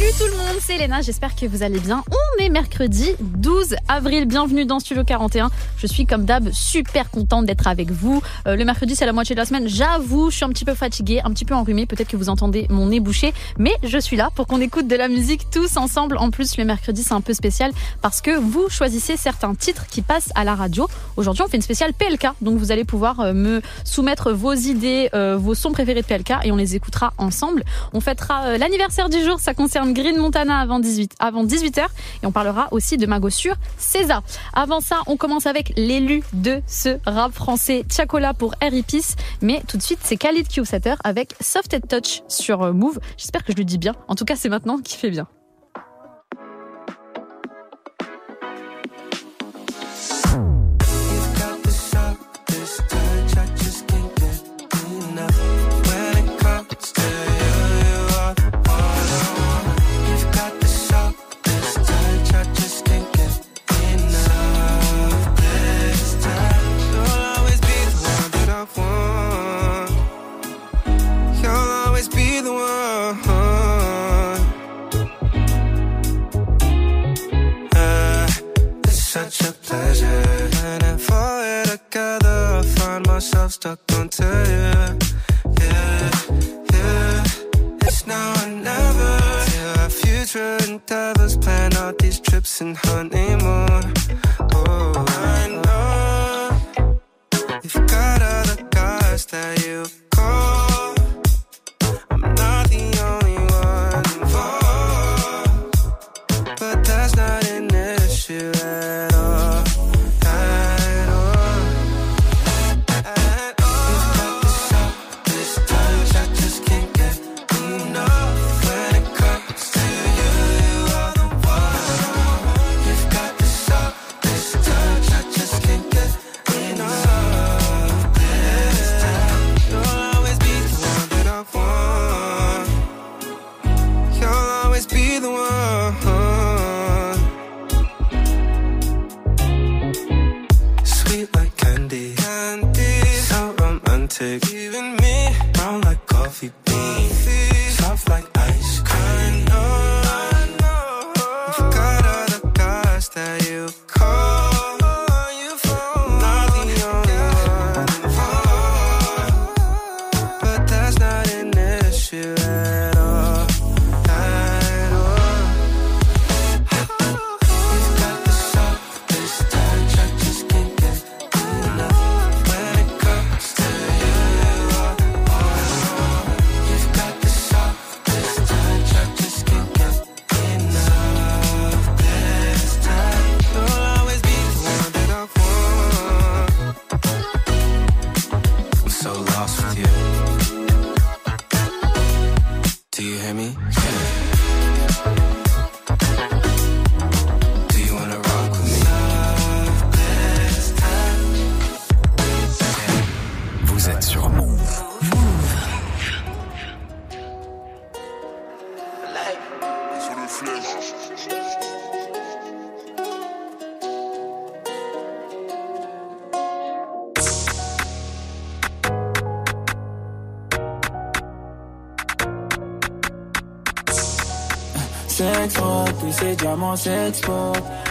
Salut tout le monde, c'est Elena, j'espère que vous allez bien. On est mercredi 12 avril, bienvenue dans Studio 41. Je suis comme d'hab super contente d'être avec vous. Euh, le mercredi c'est la moitié de la semaine, j'avoue, je suis un petit peu fatiguée, un petit peu enrhumée, peut-être que vous entendez mon nez bouché, mais je suis là pour qu'on écoute de la musique tous ensemble. En plus, le mercredi c'est un peu spécial parce que vous choisissez certains titres qui passent à la radio. Aujourd'hui on fait une spéciale PLK, donc vous allez pouvoir euh, me soumettre vos idées, euh, vos sons préférés de PLK et on les écoutera ensemble. On fêtera l'anniversaire du jour, ça concerne Green Montana avant 18 avant 18h et on parlera aussi de Mago sur César. Avant ça, on commence avec l'élu de ce rap français Tiakola pour Harry Peace, mais tout de suite, c'est Khalid Q7 avec Soft Touch sur Move. J'espère que je le dis bien. En tout cas, c'est maintenant qui fait bien. Myself stuck onto you. Yeah, yeah. It's now or never. Yeah, our future endeavors plan out these trips and honeymoon. Oh, I know you've got other guys that you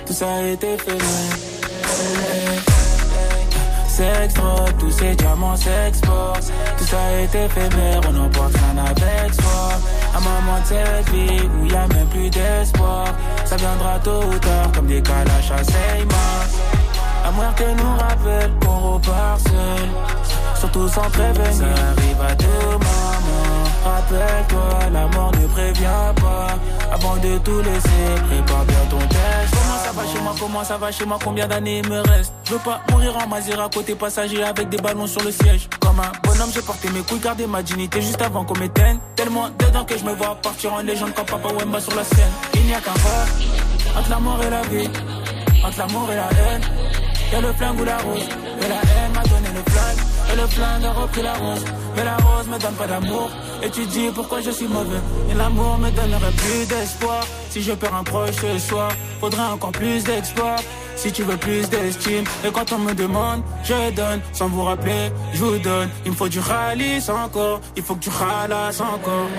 tout ça a été fait S'exporte, tous ces diamants s'exportent, tout ça a été éphémère, on n'emporte rien avec soi. Un moment de cette vie où y a même plus d'espoir, ça viendra tôt ou tard comme des calaches à Seymour. La muerte nous rappelle qu'on repart seul, surtout sans prévenir. Ça arrive à moments. Rappelle-toi, la mort ne prévient pas. Avant de tout laisser, prépare bien ton test. Comment ça va chez moi, comment ça va chez moi, combien d'années il me reste Je veux pas mourir en Mazira côté passager avec des ballons sur le siège. Comme un bonhomme, j'ai porté mes couilles, gardé ma dignité juste avant qu'on m'éteigne. Tellement dedans que je me vois partir en légende comme Papa Wemba sur la scène. Il n'y a qu'un pas entre la mort et la vie, entre l'amour et la haine. Y'a le flingue ou la rose, et la haine m'a donné le flag. Et le flingue a la rose. Mais la rose me donne pas d'amour. Et tu dis pourquoi je suis mauvais. Et l'amour me donnerait plus d'espoir. Si je perds un proche ce soir, faudrait encore plus d'exploits. Si tu veux plus d'estime, et quand on me demande, je donne sans vous rappeler, je vous donne. Il me faut du ralice encore, il faut que tu ralasses encore.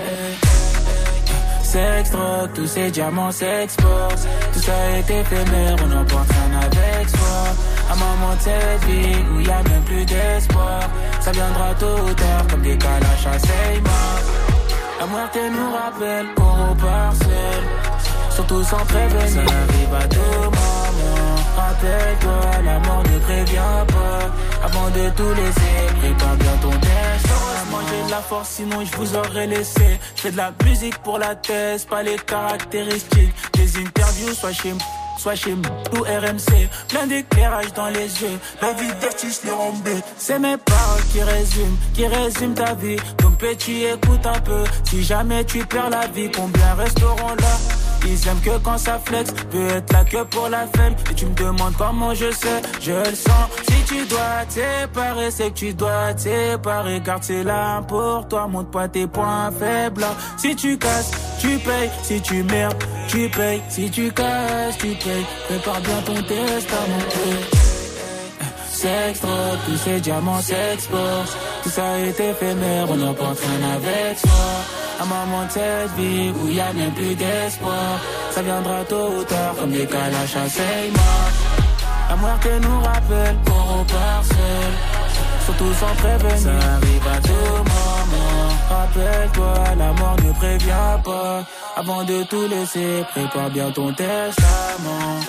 Tous ces diamants s'exportent. Tout ça est éphémère, on n'emporte rien avec soi. Un moment de cette vie où y a même plus d'espoir. Ça viendra tôt ou tard comme des calaches à Seymour. La moitié nous rappelle qu'on repart seul. Surtout sans prévenir, ça arrive à tout moment. Rappelle-toi, la mort ne prévient pas. Avant de tout laisser, prépare bien ton destin. J'ai de la force, sinon je vous aurais laissé. Fais de la musique pour la thèse, pas les caractéristiques. Des interviews, soit chez moi. Soit chez moi ou RMC, plein d'éclairage dans les yeux. La vie d'artiste rombé. C'est mes paroles qui résument, qui résument ta vie. Donc petit, écoute un peu. Si jamais tu perds la vie, combien resteront là? Ils aiment que quand ça flex, peut être là que pour la femme. Et tu me demandes comment je sais, je le sens. Si tu dois t'éparer, c'est que tu dois t'éparer. Garde c'est là pour toi, montre pas tes points faibles. Si tu casses, tu payes. Si tu merdes, tu payes. Si tu casses, tu payes. Prépare bien ton testament. Sex, drogue, tous ces diamants s'exportent. Tout ça est éphémère, on n'emporte rien avec soi. Un moment de cette vie où y a même plus d'espoir. Ça viendra tôt ou tard comme des calaches à Seymour. La muerte nous rappelle qu'on repart seul. Surtout sans prévenir, ça arrive à tout moment. Rappelle-toi, la mort ne prévient pas. Avant de tout laisser, prépare bien ton testament.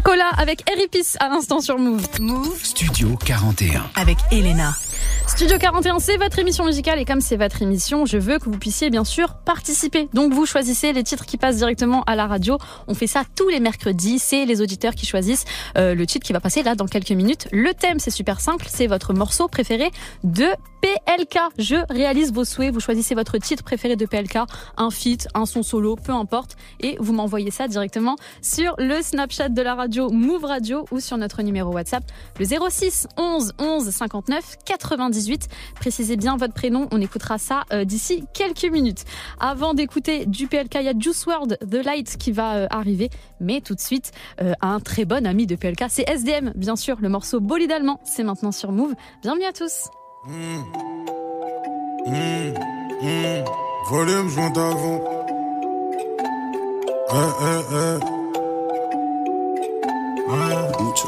Chacola avec Eripis à l'instant sur Move. Move Studio 41. avec Elena. Studio 41, c'est votre émission musicale et comme c'est votre émission, je veux que vous puissiez bien sûr participer. Donc vous choisissez les titres qui passent directement à la radio. On fait ça tous les mercredis. C'est les auditeurs qui choisissent euh, le titre qui va passer là dans quelques minutes. Le thème, c'est super simple. C'est votre morceau préféré de PLK. Je réalise vos souhaits. Vous choisissez votre titre préféré de PLK, un feat, un son solo, peu importe. Et vous m'envoyez ça directement sur le Snapchat de la radio Move Radio ou sur notre numéro WhatsApp, le 06 11 11 59 98. Précisez bien votre prénom. On écoutera ça euh, d'ici quelques minutes. Avant d'écouter du PLK, il y a Juice WRLD, The Light qui va euh, arriver. Mais tout de suite, euh, un très bon ami de PLK, c'est SDM, bien sûr. Le morceau Bolide allemand, c'est maintenant sur Move. Bienvenue à tous.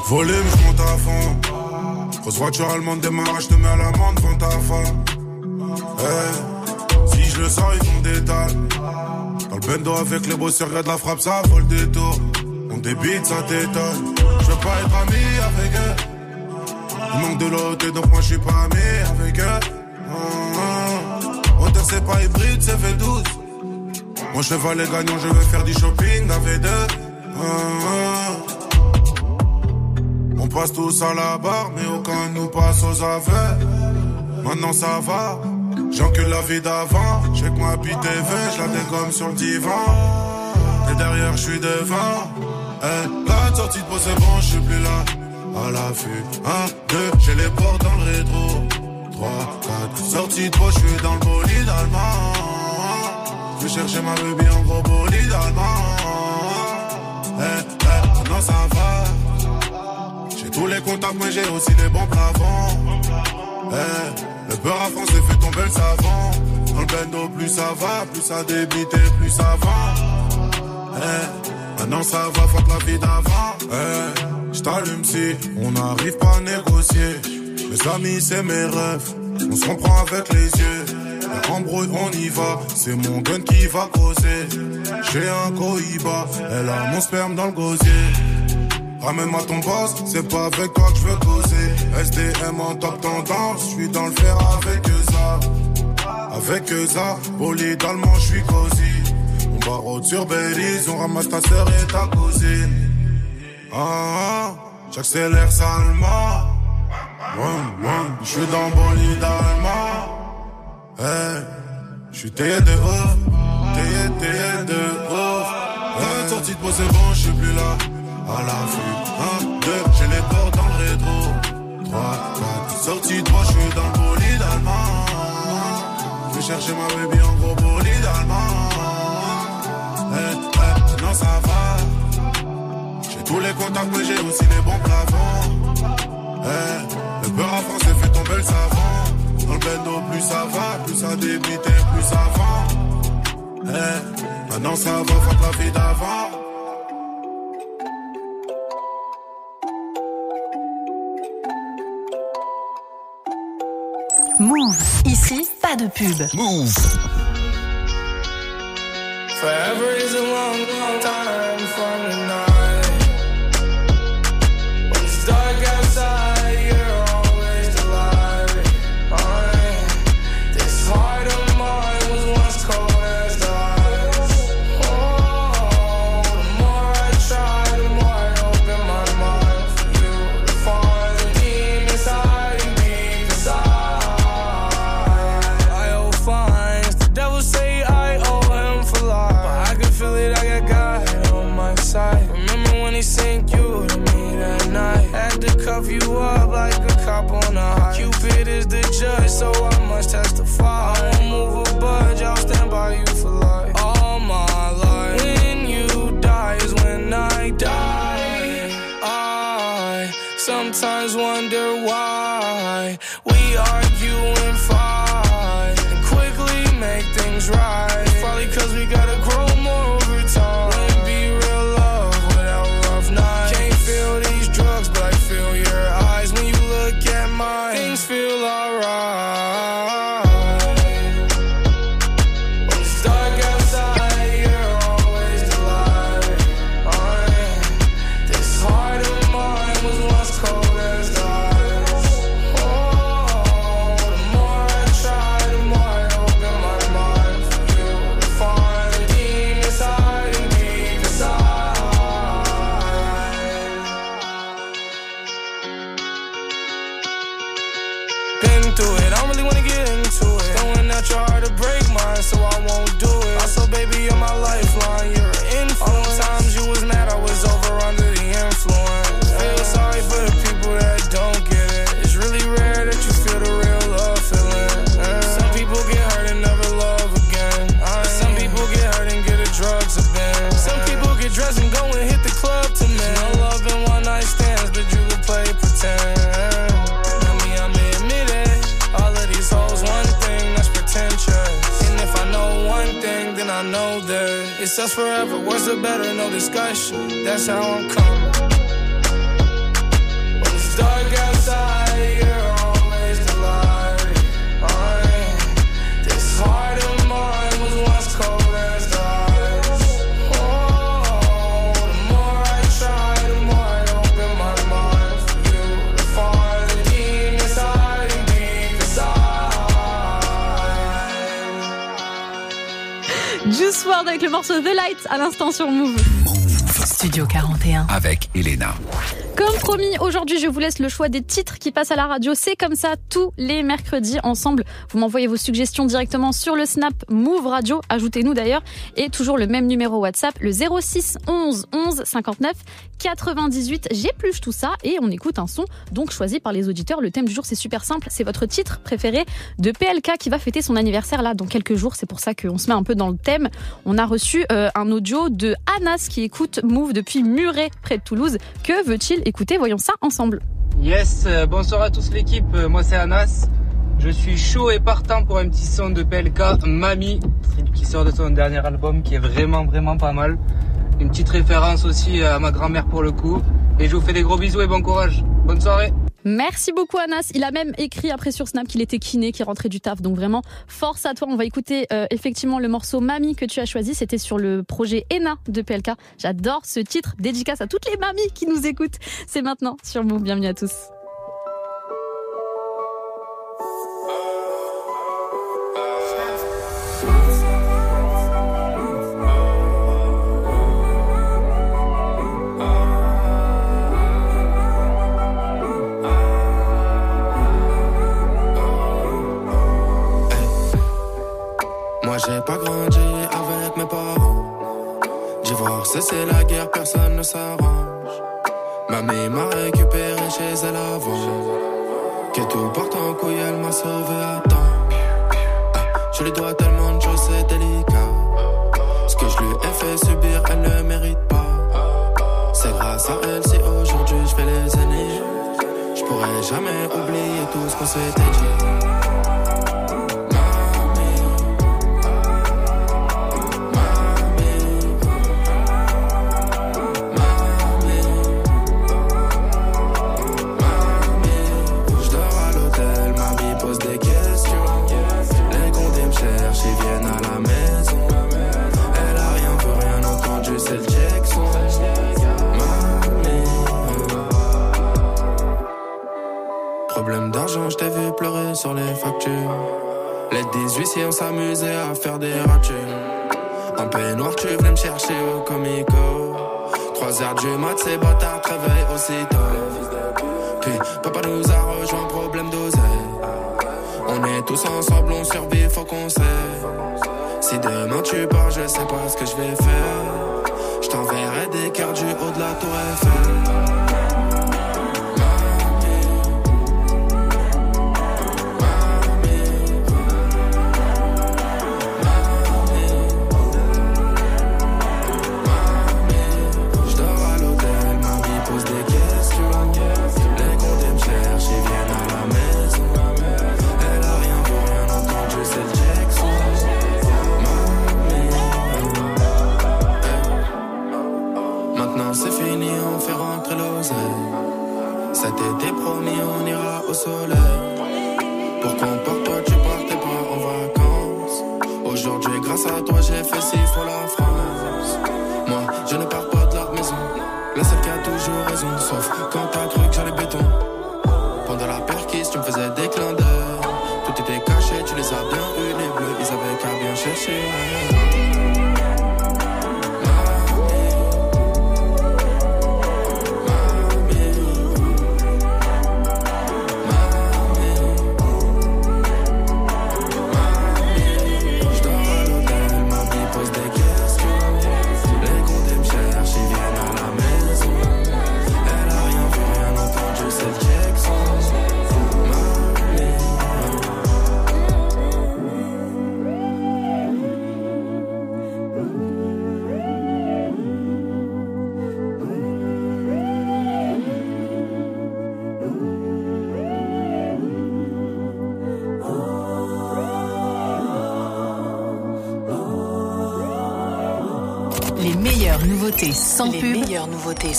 Volume. Volume. Grosse voiture allemande démarrage, te mets à l'amende devant ta femme. Eh. Si je le sens, ils font des dalles. Dans le bendo avec les bosseurs, regarde la frappe, ça vole des tours. On débite, ça t'étonne. Je veux pas être ami avec eux. Il manque de l'autre, donc moi je suis pas ami avec eux. Ah, ah. Hauteur, c'est pas hybride, c'est fait 12. Mon cheval est gagnant, je vais faire du shopping avec deux. On passe tous à la barre, mais aucun nous passe aux aveux. Maintenant ça va, j'encule la vie d'avant. J'ai que ma bite TV, je la dégomme sur le divan. Et derrière, je suis devant. Eh, la sortie de c'est bon, je suis plus là. À l'affût, 1, 2, j'ai les portes dans le rétro. 3, 4, sortie de je suis dans le bolide allemand. Je chercher ma baby en gros bolide allemand. Eh, eh, maintenant ça va. Tous les contacts, mais j'ai aussi les bons plafonds. Eh, le beurre à France fait tomber le savon. Dans le bendo, plus ça va, plus ça débite et plus ça va. Eh, maintenant ça va, fuck la vie d'avant. Eh, j't'allume si on n'arrive pas à négocier. Mes amis, c'est mes rêves. On se comprend avec les yeux. La embrouille, on y va. C'est mon gun qui va causer. J'ai un cohiba. Elle a mon sperme dans le gosier. Ramène-moi ton boss, c'est pas avec toi que je veux causer. SDM en top tendance, je suis dans le fer avec ça. Avec ça, bolide allemand, je suis cosy. On barre sur Belize, on ramasse ta sœur et ta cousine. Ah, ah, J'accélère salement. Je suis dans bolide allemand. Hey, je suis taillé de ouf, taillé, taillé de ouf. Hey, sortie de moi c'est bon, je suis plus là. À la vue, 1, 2, j'ai les portes dans le rétro. 3, 4, sortie de moi, je suis dans le bolide allemand. Je vais chercher ma baby en gros bolide allemand. Hey, hey, non ça va. J'ai tous les contacts, mais j'ai aussi les bons plafonds. Hey, le beurre à France fait tomber le savon. Dans le bendo, plus ça va, plus ça débite, plus ça vend. Eh, maintenant ça va, faire la vie d'avant. Move. Ici, pas de pub. Move. Forever is a long, long time from tonight. Judge, so I must testify. I won't move a budge. I'll stand by you for life. All my life. When you die is when I die. I sometimes wonder I know that it's us forever. Worse or better, no discussion. That's how I'm coming. When it's dark outside, avec le morceau The Light à l'instant sur Move. Studio 41. Avec Elena. Comme promis, aujourd'hui, je vous laisse le choix des titres qui passent à la radio. C'est comme ça tous les mercredis ensemble. Vous m'envoyez vos suggestions directement sur le Snap Move Radio. Ajoutez-nous d'ailleurs. Et toujours le même numéro WhatsApp, le 06 11 11 59 98. J'épluche tout ça et on écoute un son donc choisi par les auditeurs. Le thème du jour, c'est super simple. C'est votre titre préféré de PLK qui va fêter son anniversaire là dans quelques jours. C'est pour ça qu'on se met un peu dans le thème. On a reçu euh, un audio de Anas qui écoute Move depuis Muret, près de Toulouse. Que veut-il écouter Voyons ça ensemble. Yes, euh, bonsoir à tous l'équipe, Euh, moi c'est Anas. Je suis chaud et partant pour un petit son de PLK, Mami, qui sort de son dernier album, qui est vraiment vraiment pas mal. Une petite référence aussi à ma grand-mère pour le coup. Et je vous fais des gros bisous et bon courage. Bonne soirée. Merci beaucoup Anas. Il a même écrit après sur Snap qu'il était kiné, qu'il rentrait du taf. Donc vraiment, force à toi. On va écouter euh, effectivement le morceau Mamie que tu as choisi. C'était sur le projet ENA de PLK. J'adore ce titre. Dédicace à toutes les mamies qui nous écoutent. C'est maintenant sur Move. Bienvenue à tous. Pas grandi avec mes parents. Divorce, c'est la guerre, personne ne s'arrange. Mamie m'a récupéré chez elle avant. Que tout porte en couille, elle m'a sauvé à temps. Ah, Je lui dois tellement de choses, c'est délicat. Ce que je lui ai fait subir, elle ne mérite pas. C'est grâce à elle si aujourd'hui je fais les années. Je pourrais jamais oublier tout ce qu'on s'était dit. Je t'ai vu pleurer sur les factures. Les 18 si on s'amusait à faire des ratures. En peignoir, tu venais me chercher au comico. 3 heures du mat, ces bâtards te réveillent aussitôt. Puis papa nous a rejoint, problème d'oseille. On est tous ensemble, on survit, faut qu'on sait. Si demain tu pars, je sais pas ce que je vais faire. Je t'enverrai des cœurs du haut de la tour Eiffel.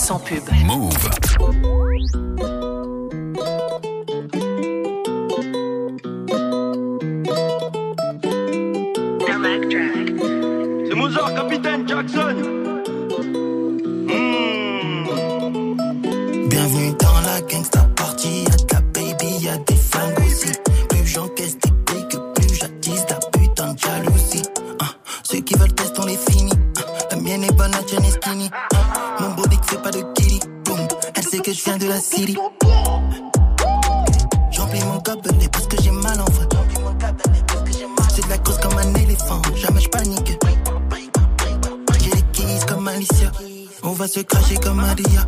Sans pub. Move. La city. J'emplis mon gobelet parce que j'ai mal en vrai. C'est de la cause comme un éléphant, jamais je panique. J'ai les keys comme Alicia. On va se cracher comme Maria.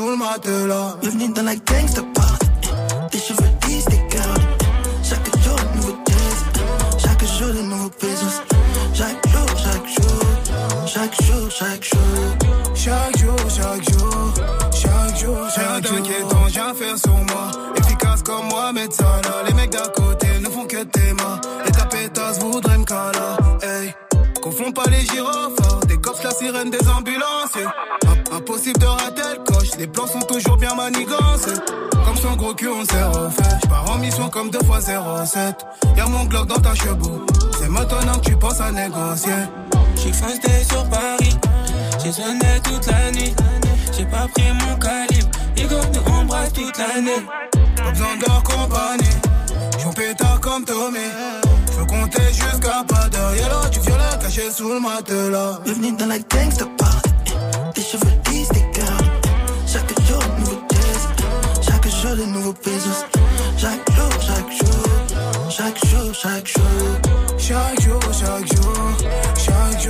Sous le matelas. Bienvenue dans la gangsta party. Tes cheveux tes gardes. Chaque jour, nouveaux tests. Chaque jour, de nouveaux pesos. Chaque jour, chaque jour. Chaque jour, chaque jour. Chaque jour, chaque jour. Chaque jour, chaque jour. d'inquiétant, j'ai un faire sur moi. Efficace comme moi, Salah. Les mecs d'à côté ne font que tes mains. Et ta pétasse voudrait me cala. Confonds pas les gyrophares, des cops, la sirène des ambulanciers. Im- Impossible de rater le coche, les plans sont toujours bien manigancés. Comme son gros cul, on s'est refait. J'pars en mission comme deux fois 07. Y'a mon Glock dans ta chebou. C'est maintenant que tu penses à négocier. J'ai foncé sur Paris, j'ai sonné toute la nuit. J'ai pas pris mon calibre, Igo nous embrasse toute l'année. Pas besoin de compagnie. J'en pétard comme Tommy. Je Yellow du violet caché sous le matelas. Bienvenue dans la gangsta party. Tes cheveux lisses, tes gardes. Chaque jour, nouveau test. Chaque jour, de nouveaux pesos. Chaque jour, chaque jour. Chaque jour, chaque jour. Chaque jour, chaque jour.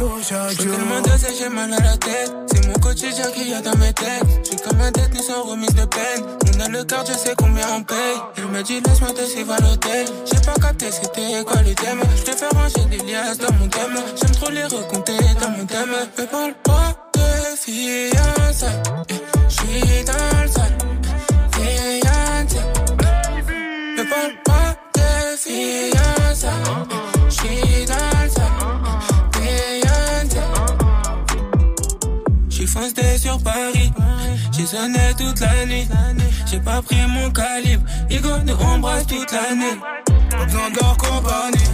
Jour, chaque Je jour. tellement dosé, j'ai mal à la tête. C'est mon quotidien qu'il y a dans mes têtes. J'ai comme un tête, ni sans remise de peine. On a le cœur, je sais combien on paye. Il m'a dit, laisse-moi te suivre à l'hôtel. J'ai pas capté, c'était quoi le thème. Je te fais ranger des liasses dans mon thème. J'aime trop les recompter dans mon thème. Me parle pas de fiançailles. J'suis dans le sale. Fiançailles. Me parle pas de fiançailles. J'suis dans le sale. Sur Paris. J'ai sonné toute la nuit. J'ai pas pris mon calibre. Igo nous embrasse toute l'année. Pas besoin de leur compagnie.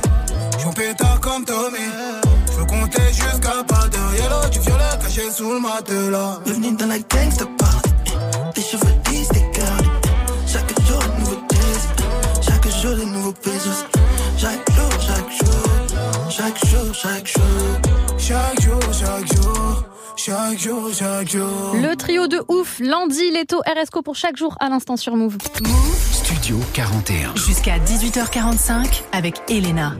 J'en pétard comme Tommy. Je compter jusqu'à pas d'heure. Yellow du violet caché sous le matelas. Bienvenue dans la gangsta party. Tes cheveux lisses, tes gardes. Chaque jour, de nouveaux test. Chaque jour, de nouveaux pesos. Chaque jour, chaque jour. Chaque jour, chaque jour. Chaque jour, chaque jour. Chaque jour, chaque jour. Le trio de ouf, Landy, Leto, RSCO pour chaque jour à l'instant sur Move. Studio 41. Jusqu'à 18h45 avec Elena.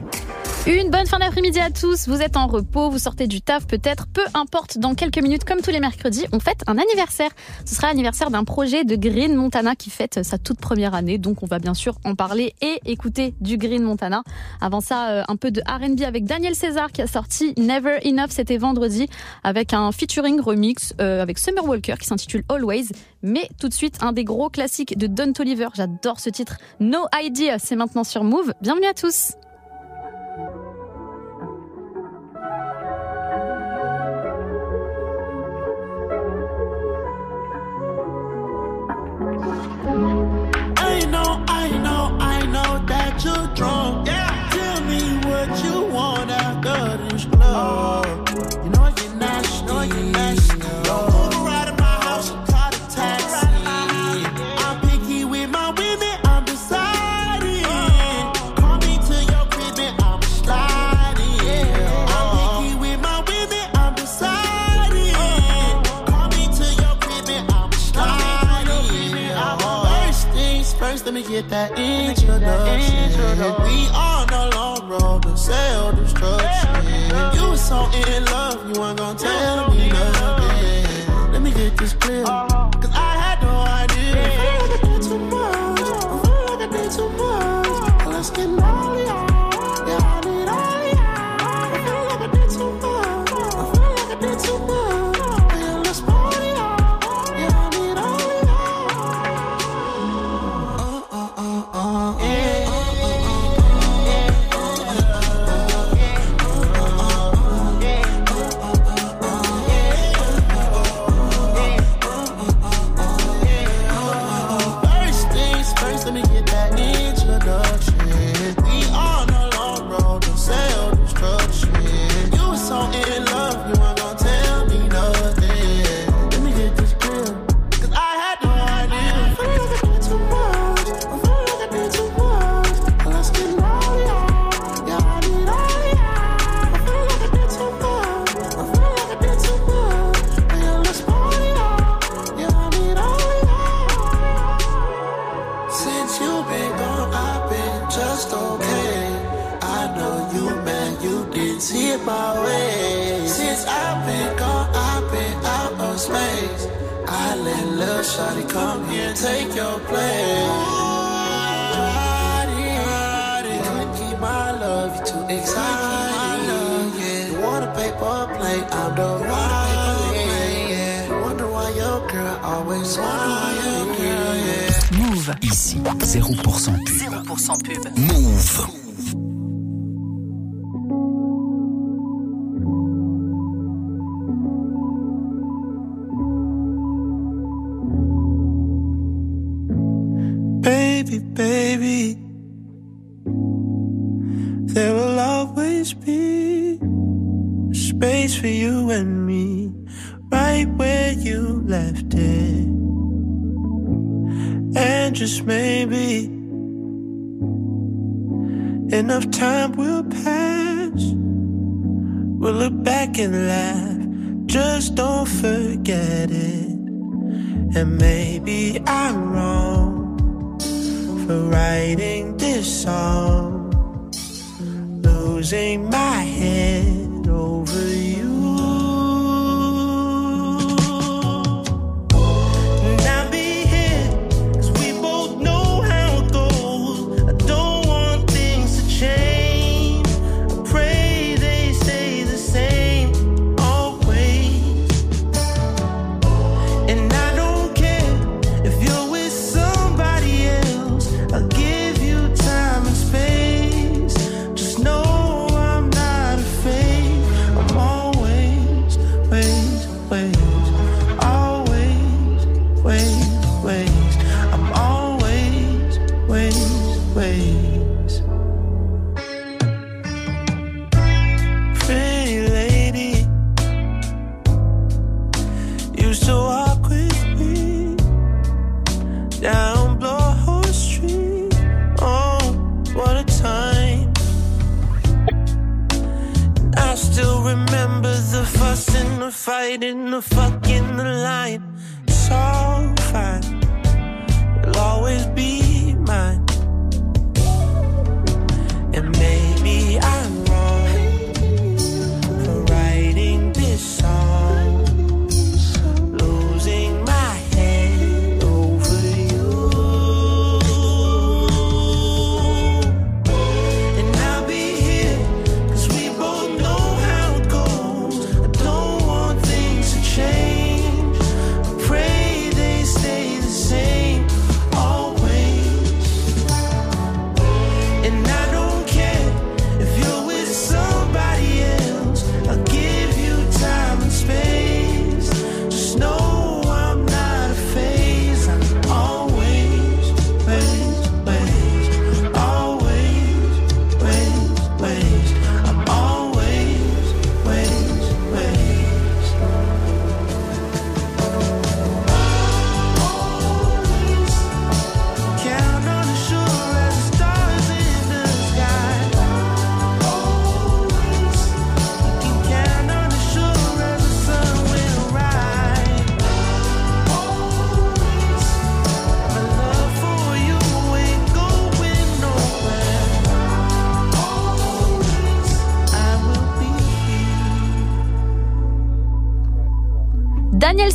Une bonne fin d'après-midi à tous. Vous êtes en repos, vous sortez du taf peut-être, peu importe. Dans quelques minutes, comme tous les mercredis, on fête un anniversaire. Ce sera l'anniversaire d'un projet de Green Montana qui fête sa toute première année. Donc on va bien sûr en parler et écouter du Green Montana. Avant ça, euh, un peu de R&B avec Daniel César qui a sorti Never Enough. C'était vendredi avec un featuring remix euh, avec Summer Walker qui s'intitule Always. Mais tout de suite, un des gros classiques de Don Toliver. J'adore ce titre. No Idea. C'est maintenant sur Move. Bienvenue à tous. Let me get that introduction. We on a long road to self destruction. You was so in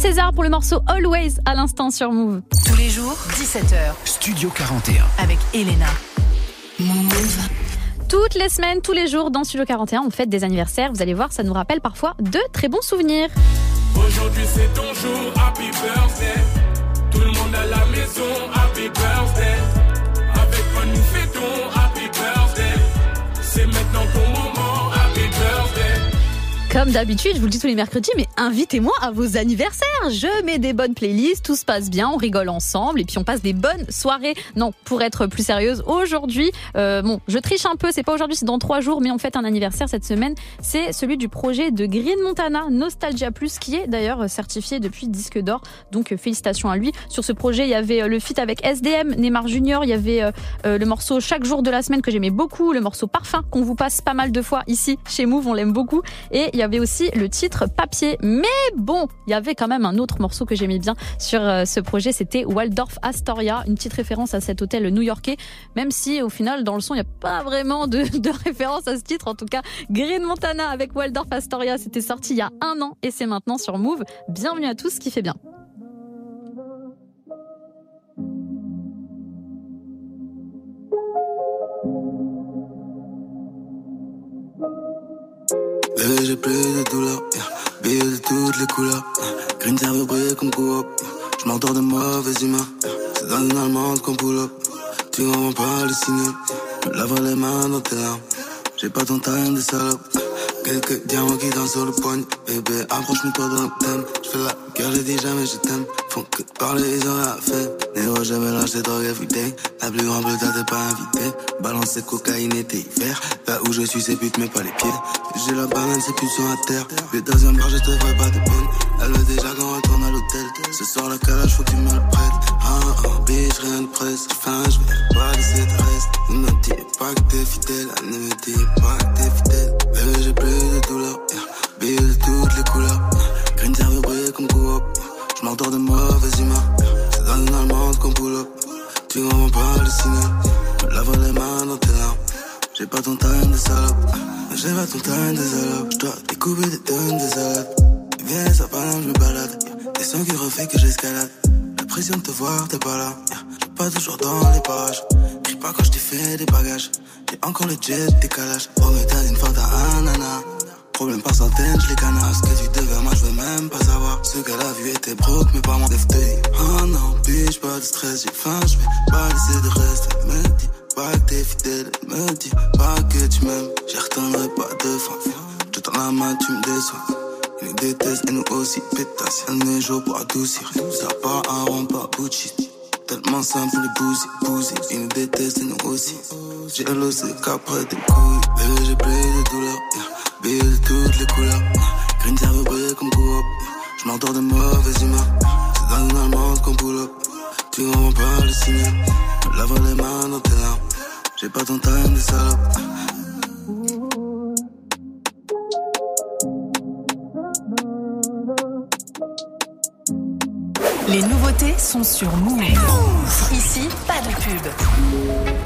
César pour le morceau Always à l'instant sur Move. Tous les jours, 17h, Studio 41. avec Elena. Move. Toutes les semaines, tous les jours dans Studio 41, on fête des anniversaires. Vous allez voir, ça nous rappelle parfois de très bons souvenirs. Aujourd'hui c'est ton jour, happy birthday. Tout le monde à la maison, happy birthday. Avec moi nous fêtons, happy birthday. C'est maintenant ton moment, happy birthday. Comme d'habitude, je vous le dis tous les mercredis, mais invitez-moi à vos anniversaires. Je mets des bonnes playlists, tout se passe bien, on rigole ensemble et puis on passe des bonnes soirées. Non, pour être plus sérieuse, aujourd'hui, euh, bon, je triche un peu, c'est pas aujourd'hui, c'est dans trois jours, mais on fête un anniversaire cette semaine. C'est celui du projet de Green Montana, Nostalgia Plus, qui est d'ailleurs certifié depuis disque d'or. Donc euh, félicitations à lui. Sur ce projet, il y avait euh, le feat avec SDM, Neymar Junior, il y avait euh, le morceau Chaque jour de la semaine que j'aimais beaucoup, le morceau Parfum qu'on vous passe pas mal de fois ici chez Move, on l'aime beaucoup. Et il y avait aussi le titre Papier. Mais bon, il y avait quand même un autre morceau que j'aimais bien sur euh, ce projet, c'était Waldorf Astoria, une petite référence à cet hôtel new-yorkais, même si au final dans le son il n'y a pas vraiment de, référence à ce titre. En tout cas, Green Montana avec Waldorf Astoria, c'était sorti il y a un an et c'est maintenant sur Move. Bienvenue à tous, qui fait bien. Billets de toutes les couleurs. Green serve briller comme coop. Je m'endors de mauvaise humeur. C'est dans une allemande qu'on pull up. Tu comprends pas le signal. Lave les mains dans tes larmes. J'ai pas ton time de salope. Quelques diamants qui dansent sur le poignet. Bébé, approche-moi toi dans le thème. J'fais la guerre, j'ai dit jamais je t'aime. Font que parler, ils ont rien fait. Négro, je mélange des drogues everyday. La plus grande bleu, t'es pas invité. Balance cocaïne tes hiver. Là où je suis, c'est pute, mais pas les pieds. J'ai la banane, c'est plus sur la terre. Le deuxième bar, je te ferai pas de peine. Elle veut déjà qu'on retourne à l'hôtel. Ce soir, le calage, faut que tu me le prêtes. Ah, ah, bitch, rien de presse. Enfin, je vais pas laisser de reste. Ne me dis pas que t'es fidèle. Ne me dis pas que t'es fidèle. Bébé, j'ai plus de douleur. Une comme coop. Je m'endors de mauvaises humeurs. C'est dans une allemande qu'on pull up. Tu comprends pas le signal. Me les mains dans tes larmes. J'ai pas ton time de salope. J'ai pas ton time de salope. J'dois découper des tonnes de salade. Viens, ça je me balade. Des sons qui refait que j'escalade. La pression de te voir, t'es pas là. J'suis pas toujours dans les parages. Crie pas quand je t'ai fait des bagages. J'ai encore le jet décalage. Oh, mais t'as une fente à un nana. Problème par centaines, je les canasse. Que devais, moi je veux même pas savoir. Ce qu'elle a vu était broke, mais pas mon FTI. Oh non, bitch, pas de stress, j'ai faim, je vais pas laisser de reste. Elle me dit pas que t'es fidèle, me dit pas que tu m'aimes. J'y retournerai pas fois. Je te tends la main, tu me déçois. Ils nous détestent et nous aussi, pétasse. Un neige pour adoucir. Ça part un rond, pas bullshit. Tellement simple, les bouzy, bouzy. Ils nous détestent et nous aussi. J'ai l'osé qu'après des couilles. Bébé, j'ai plein de douleurs. Yeah. Billets de toutes les couleurs. Green cerveau brille comme coop. Je m'endors de mauvaise humeur. C'est dans une allemande qu'on pull up. Tu comprends pas le signal. Lave les mains dans tes larmes. J'ai pas ton time de salope. Les nouveautés sont sur Move. Ici, pas de pub.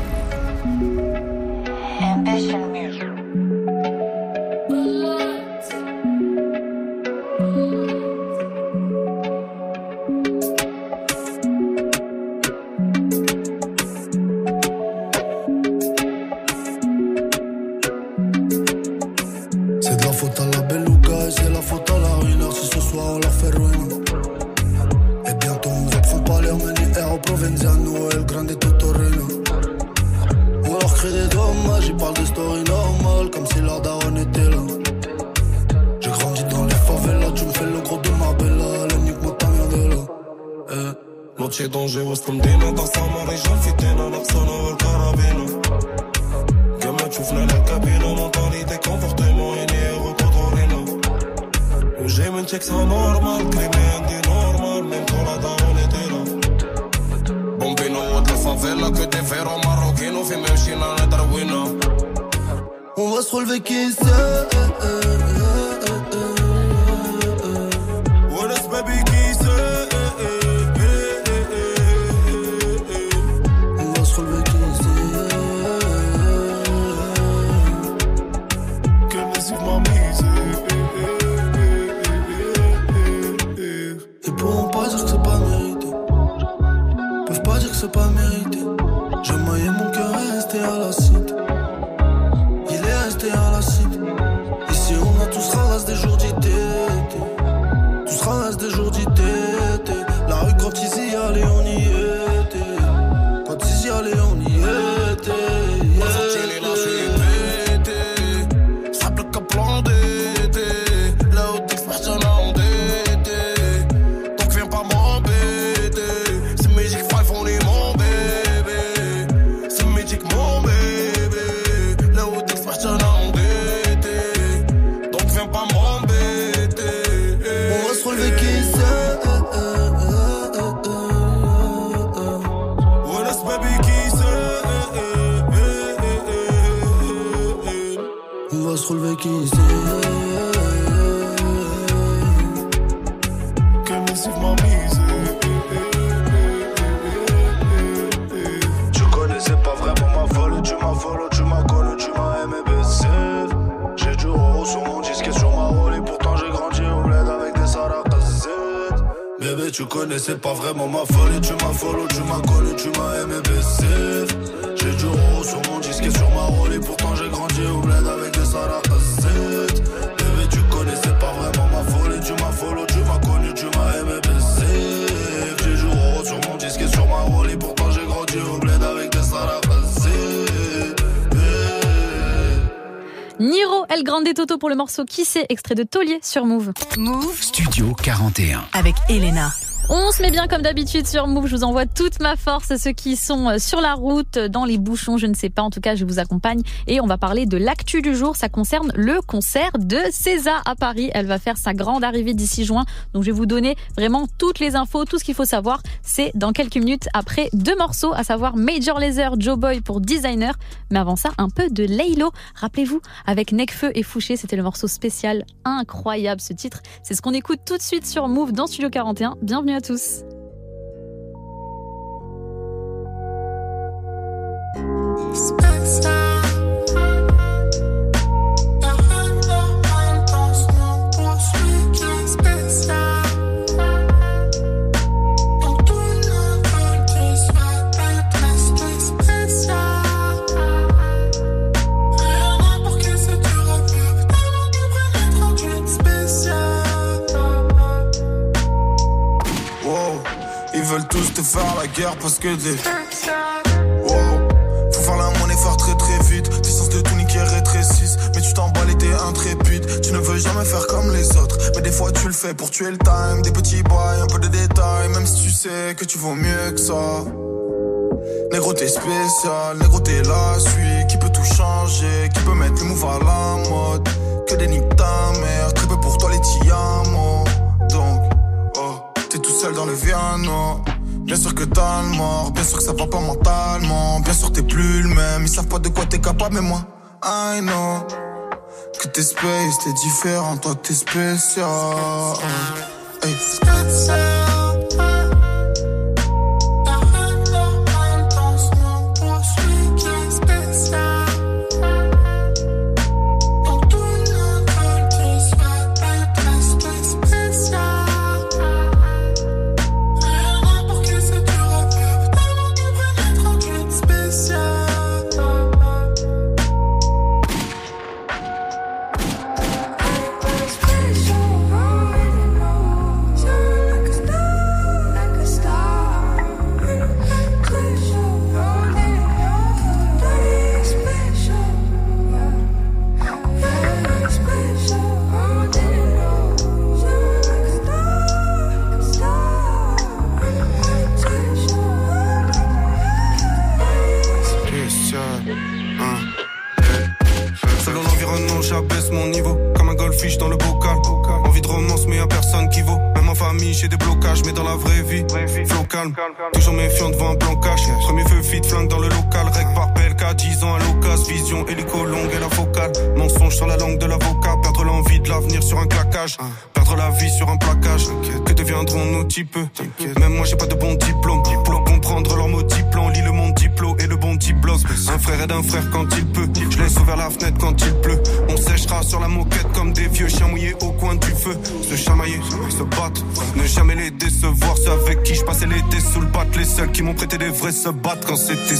Pour le morceau Qui c'est extrait de Taulier sur Move. Move Studio 41. avec Elena. On se met bien comme d'habitude sur Move. Je vous envoie toute ma force à ceux qui sont euh, sur la route, dans les bouchons, je ne sais pas. En tout cas, je vous accompagne et on va parler de l'actu du jour. Ça concerne le concert de César à Paris. Elle va faire sa grande arrivée d'ici juin. Donc, je vais vous donner vraiment toutes les infos, tout ce qu'il faut savoir. C'est dans quelques minutes après deux morceaux, à savoir Major Lazer, Joe Boy pour Designer. Mais avant ça, un peu de Laylo. Rappelez-vous, avec Necfeu et Fouché, c'était le morceau spécial. Incroyable ce titre. C'est ce qu'on écoute tout de suite sur Move dans Studio 41. Bienvenue à tous. te faire la guerre parce que des. Wow. Faut faire la monnaie, faire très très vite. Tes sens de tout niquer rétrécissent. Mais tu t'emballes et t'es intrépide. Tu ne veux jamais faire comme les autres. Mais des fois tu le fais pour tuer le time. Des petits bails, un peu de détails. Même si tu sais que tu vaux mieux que ça. Négro t'es spécial, négro t'es la suite Qui peut tout changer, qui peut mettre le move à la mode? Que dénique ta mère, très peu pour toi les tiamots Donc, oh, t'es tout seul dans le Viano Bien sûr que t'as le mort, bien sûr que ça va pas mentalement. Bien sûr t'es plus le même, ils savent pas de quoi t'es capable, mais moi, I know. Que t'es space, t'es différent, toi t'es spécial. Hey. m'ont prêté des vrais se battre quand c'était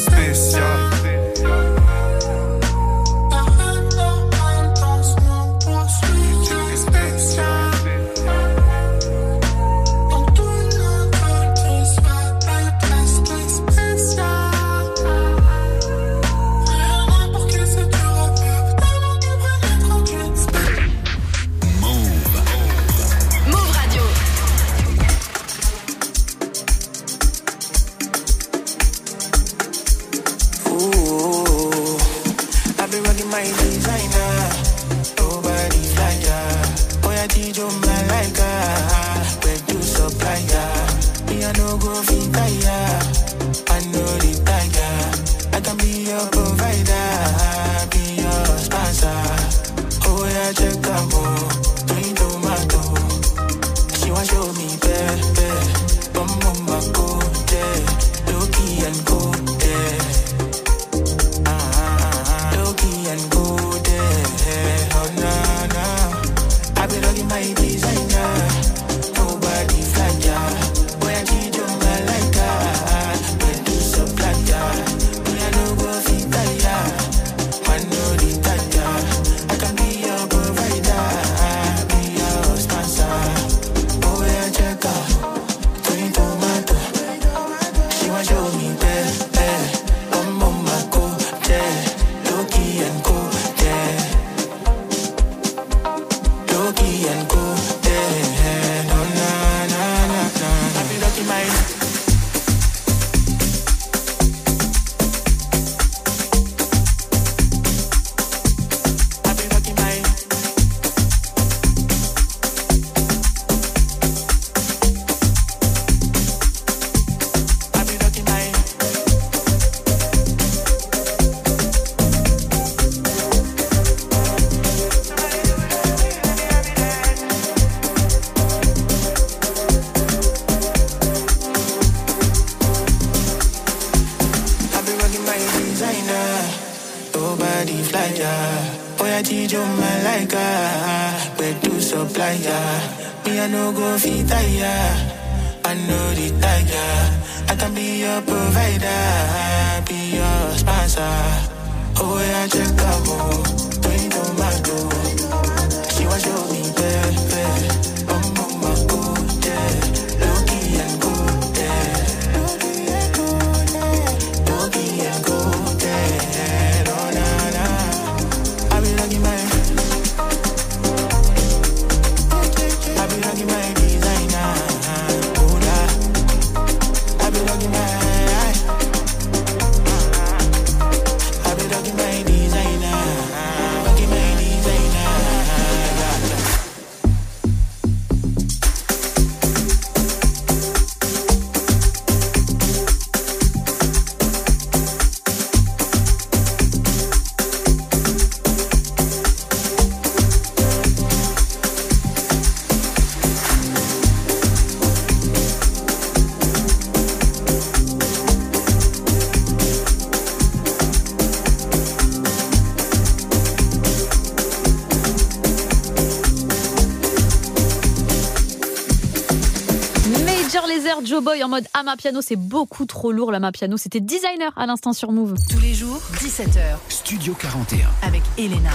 Joe Boy en mode Ama Piano, c'est beaucoup trop lourd l'Ama Piano. C'était designer à l'instant sur Move. Tous les jours, 17h. Studio 41. Avec Elena.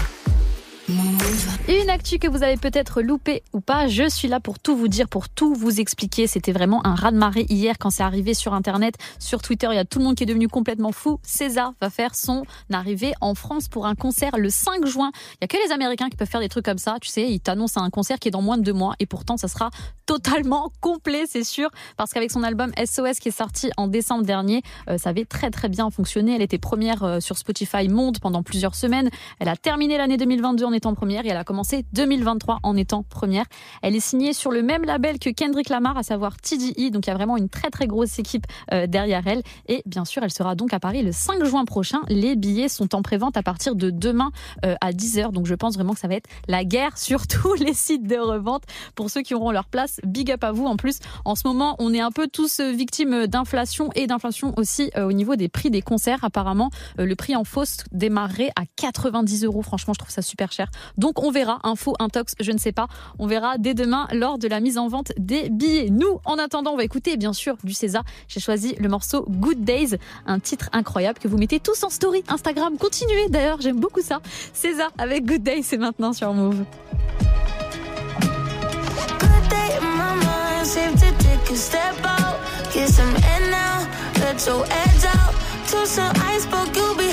Une actu que vous avez peut-être loupé ou pas, je suis là pour tout vous dire, pour tout vous expliquer. C'était vraiment un raz-de-marée hier quand c'est arrivé sur Internet, sur Twitter. Il y a tout le monde qui est devenu complètement fou. César va faire son arrivée en France pour un concert le 5 juin. Il y a que les Américains qui peuvent faire des trucs comme ça. Tu sais, ils t'annoncent un concert qui est dans moins de deux mois et pourtant ça sera totalement complet, c'est sûr, parce qu'avec son album SOS qui est sorti en décembre dernier, euh, ça avait très très bien fonctionné. Elle était première euh, sur Spotify Monde pendant plusieurs semaines. Elle a terminé l'année 2022 en étant première et elle a commencé 2023 en étant première. Elle est signée sur le même label que Kendrick Lamar, à savoir TDE, donc il y a vraiment une très très grosse équipe euh, derrière elle. Et bien sûr, elle sera donc à Paris le 5 juin prochain. Les billets sont en prévente à partir de demain à 10h, donc je pense vraiment que ça va être la guerre sur tous les sites de revente pour ceux qui auront leur place. Big up à vous. En plus, en ce moment, on est un peu tous euh, victimes d'inflation et d'inflation aussi euh, au niveau des prix des concerts. Apparemment, euh, le prix en fausse démarrerait à 90 euros. Franchement, je trouve ça super cher. Donc, on verra. Info, intox, je ne sais pas. On verra dès demain lors de la mise en vente des billets. Nous, en attendant, on va écouter bien sûr du César. J'ai choisi le morceau Good Days, un titre incroyable que vous mettez tous en story Instagram. Continuez d'ailleurs, j'aime beaucoup ça. César avec Good Days, c'est maintenant sur Move. My mind, safe to take a step out. Get some air now, let your edge out. To some iceberg, you'll be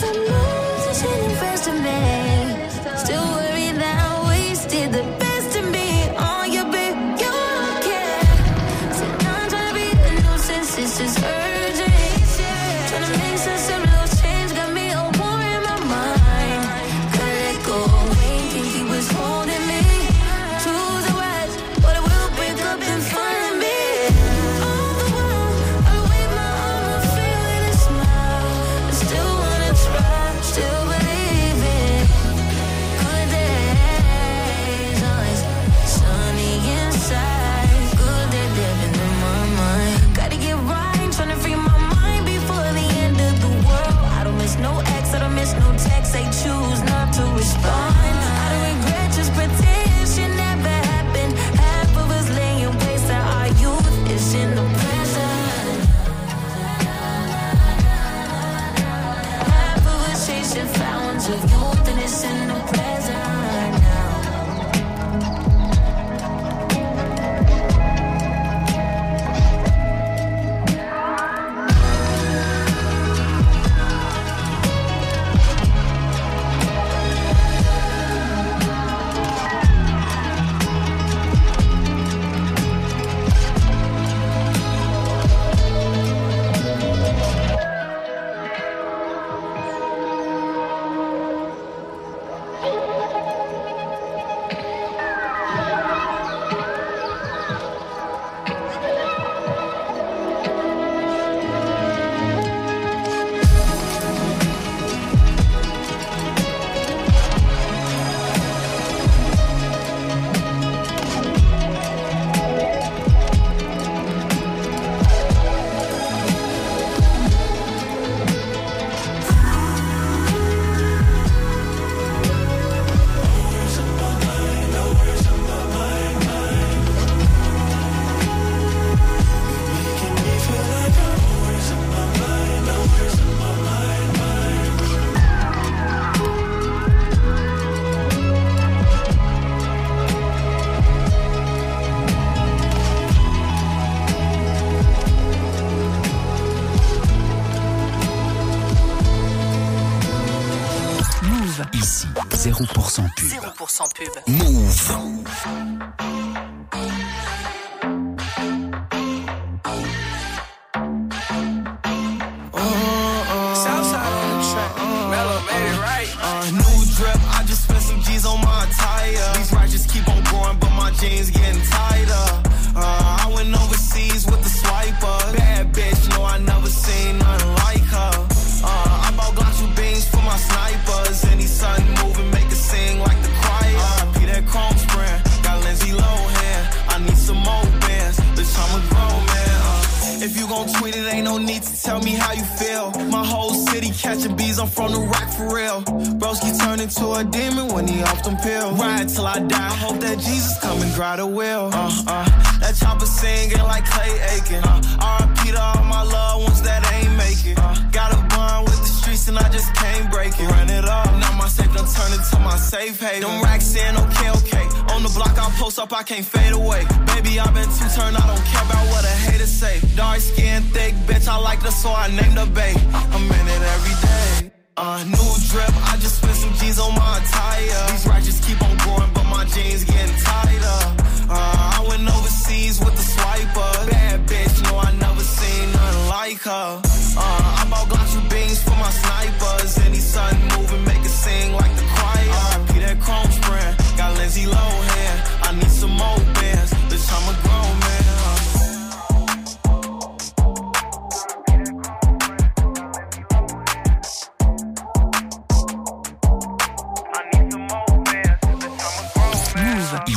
Cause I know missing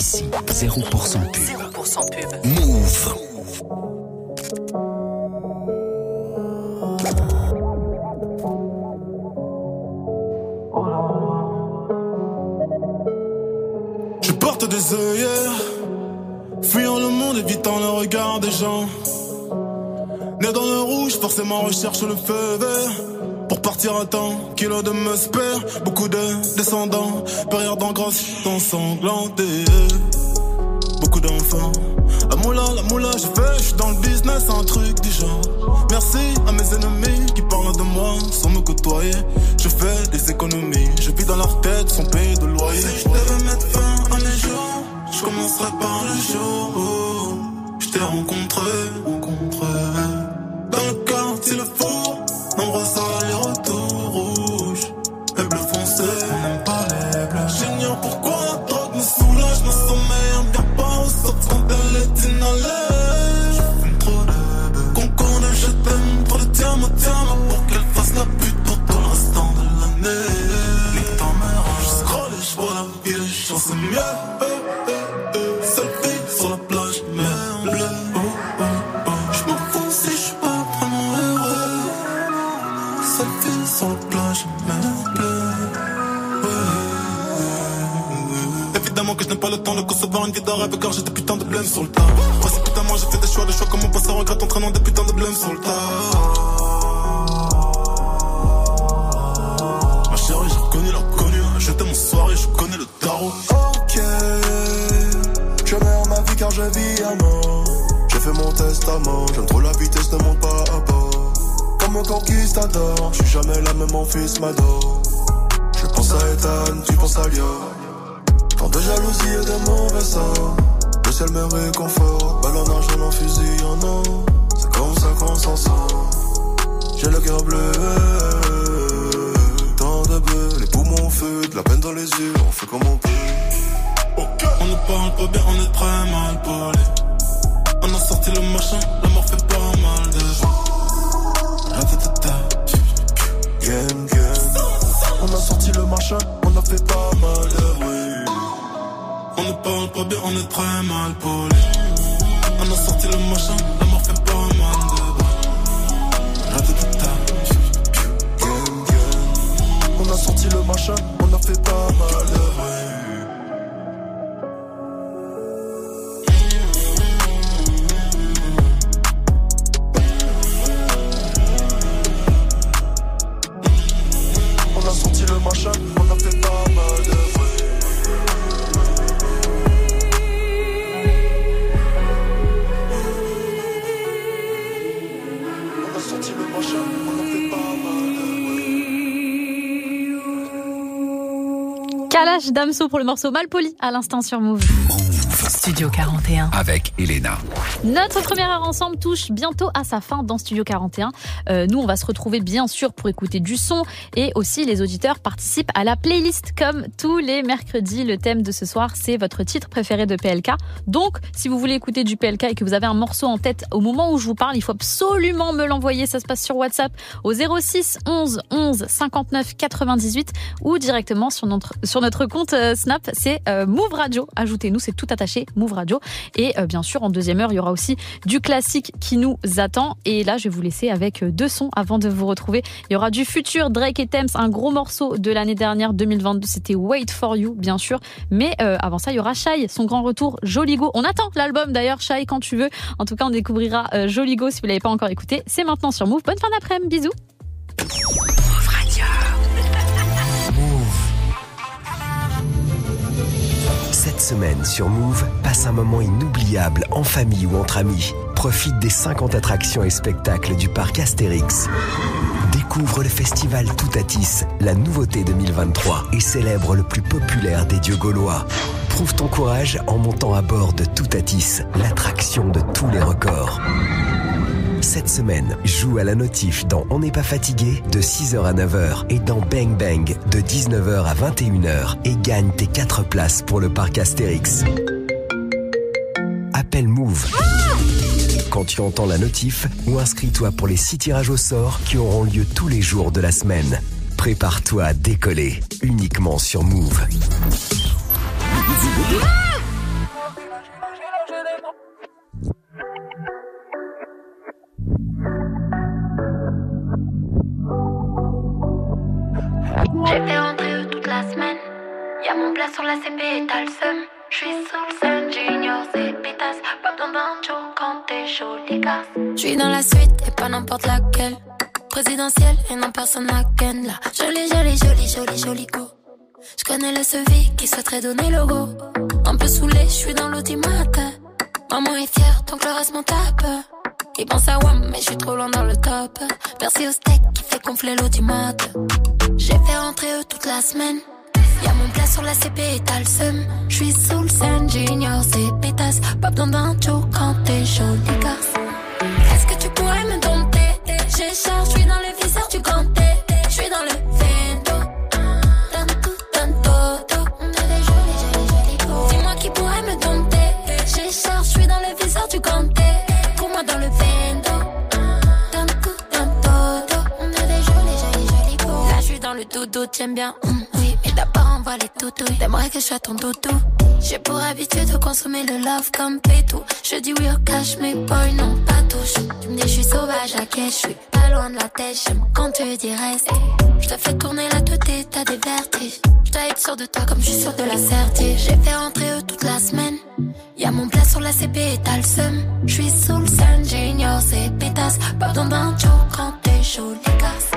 Ici, 0% pub. 0% pub. Move. Je porte des œillères, fuyant le monde, évitant le regard des gens. Né dans le rouge, forcément recherche le feu vert. Partir à temps, kilo de musper, beaucoup de descendants, période en grosse, ensanglantés. Beaucoup d'enfants. La moula, la moula, je fais, je suis dans le business, un truc du genre. Merci à mes ennemis qui parlent de moi sans me côtoyer. Je fais des économies, je vis dans leur tête sans payer de loyer. Si je devais mettre fin à mes jours, je commencerai par le jour où je t'ai rencontré, rencontré. Dans le quartier, le four, nombreux car j'ai des putains de tas. Précipitamment j'ai fait des choix, des choix comme on passe à regret entraînant des putains de blême sur le tas. Ma chérie, j'ai reconnu l'inconnu. J'étais mon soirée, je connais le tarot. Ok, je meurs ma vie car je vis à mort. J'ai fait mon testament, j'aime trop la vitesse, ne monte pas à bord. Comme un conquistador, je suis jamais là, même mon fils m'adore. Je pense à Ethan, tu penses à Lia. Jalousie et de mauvais sort. Le ciel me réconforte, balle en argent, en fusil en or. C'est comme ça qu'on s'en sort. J'ai le cœur bleu, tant de bleu, les poumons feu, de la peine dans les yeux, on fait comme on peut. On ne parle pas bien, on est très mal parlé. On a sorti le machin, la mort fait pas mal de. Gang, gang. On a sorti le machin, on a fait pas pas bien, on est très mal poli. On a sorti le machin, la mort fait pas mal de gang. On a sorti le machin, on a fait pas mal Kalash Damso pour le morceau Malpoli à l'instant sur Move. Studio 41. Avec Elena. Notre première heure ensemble touche bientôt à sa fin dans Studio 41. Euh, nous, on va se retrouver bien sûr pour écouter du son et aussi les auditeurs participent à la playlist comme tous les mercredis. Le thème de ce soir, c'est votre titre préféré de PLK. Donc, si vous voulez écouter du PLK et que vous avez un morceau en tête au moment où je vous parle, il faut absolument me l'envoyer. Ça se passe sur WhatsApp au 06 11 11 59 98 ou directement sur notre, sur notre compte euh, Snap. C'est euh, Move Radio. Ajoutez-nous, c'est tout attaché, Move Radio. Et euh, bien sûr, en deuxième heure, il y aura aussi du classique qui nous attend. Et là, je vais vous laisser avec euh, deux sons avant de vous retrouver. Il y aura du futur Drake et Thames, un gros morceau de l'année dernière 2022. C'était Wait for You, bien sûr. Mais euh, avant ça, il y aura Shai, son grand retour, Joligo. On attend l'album d'ailleurs, Shai, quand tu veux. En tout cas, on découvrira Joligo si vous l'avez pas encore écouté. C'est maintenant sur Move. Bonne fin d'après-midi. Bisous. Cette semaine sur Move, passe un moment inoubliable en famille ou entre amis. Profite des 50 attractions et spectacles du parc Astérix. Découvre le festival Toutatis, la nouveauté 2023, et célèbre le plus populaire des dieux gaulois. Prouve ton courage en montant à bord de Toutatis, l'attraction de tous les records. Cette semaine, joue à la notif dans On n'est pas fatigué de 6h à 9h et dans Bang Bang de 19h à 21h et gagne tes 4 places pour le parc Astérix. Appelle Move quand tu entends la notif ou inscris-toi pour les 6 tirages au sort qui auront lieu tous les jours de la semaine. Prépare-toi à décoller uniquement sur Move. Fait rentrer eux toute la semaine. Y'a mon plat sur la CP et t'as le seum. J'suis sous le sun, junior, c'est pétasse. Pas besoin d'un show quand t'es les gars. J'suis dans la suite et pas n'importe laquelle. Présidentielle et non personne n'a ken là. Jolie, jolie, jolie, jolie, jolie go. J'connais le SEVI qui souhaiterait donner le go. Un peu saoulé, j'suis dans l'automate. Maman est fière, donc le reste m'en tape. Il pense à WAM, mais j'suis trop loin dans le top. Merci au steak qui fait gonfler l'automate. J'ai fait rentrer eux toute la semaine. Y'a mon plat sur la CP et t'as le seum. J'suis sous le scène, junior, c'est pétasse. Pas besoin d'un show quand t'es les gars. Est-ce que tu pourrais me dompter? J'ai charge, j'suis dans le viseur du ganté. J'suis dans le vento. Dans todo. On a des jolis, jolis, jolis. Dis-moi qui pourrait me dompter? J'ai charge, j'suis dans le viseur du ganté. Moi dans le vento. Dans tout, dans todo. On a des jolis, jolis, jolis go. Là, j'suis dans le dodo, t'aimes bien. hum, oui, mais d'abord envoie les toutous. T'aimerais que je sois ton dodo. J'ai pour habitude de consommer le love comme pétou. Je dis oui au cash, mais boy, non, pas touche. Tu me dis, je suis sauvage à quai, je suis pas loin de la tête. J'aime quand tu dis reste. Je te fais tourner la tête et t'as des vertiges. Je dois être sûr de toi comme je suis sûr de la certitude. J'ai fait rentrer eux toute la semaine. Y'a mon plat la CP t'as le seum. Je suis sous le sun, junior, c'est pétasse. Pas besoin d'un show quand t'es chaud, les gars.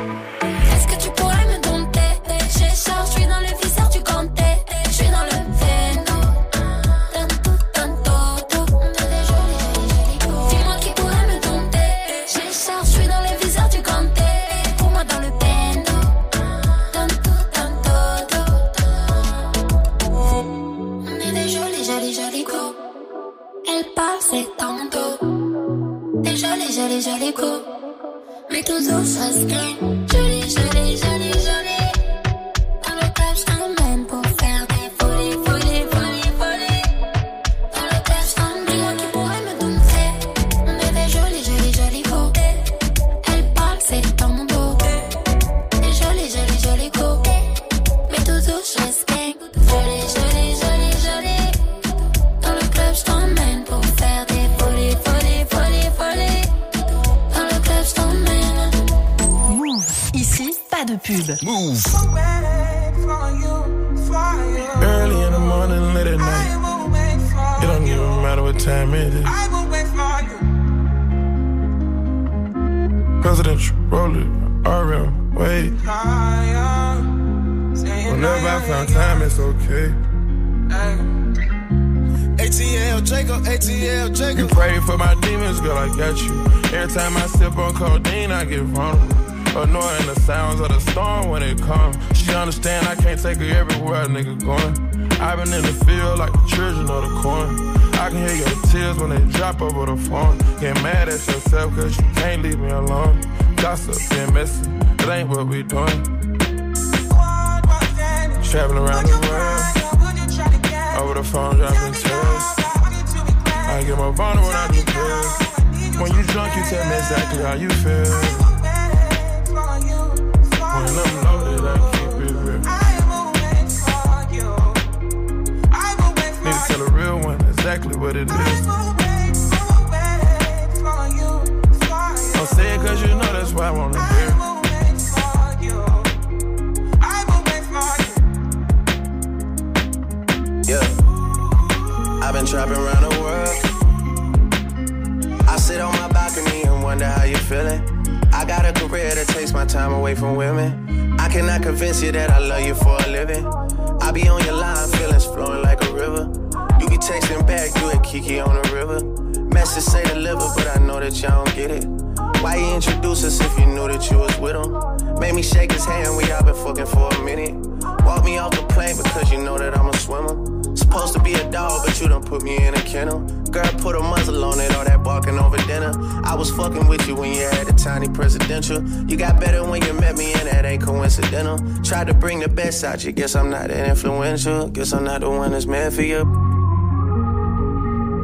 You, guess I'm not that influential. Guess I'm not the one that's meant for you.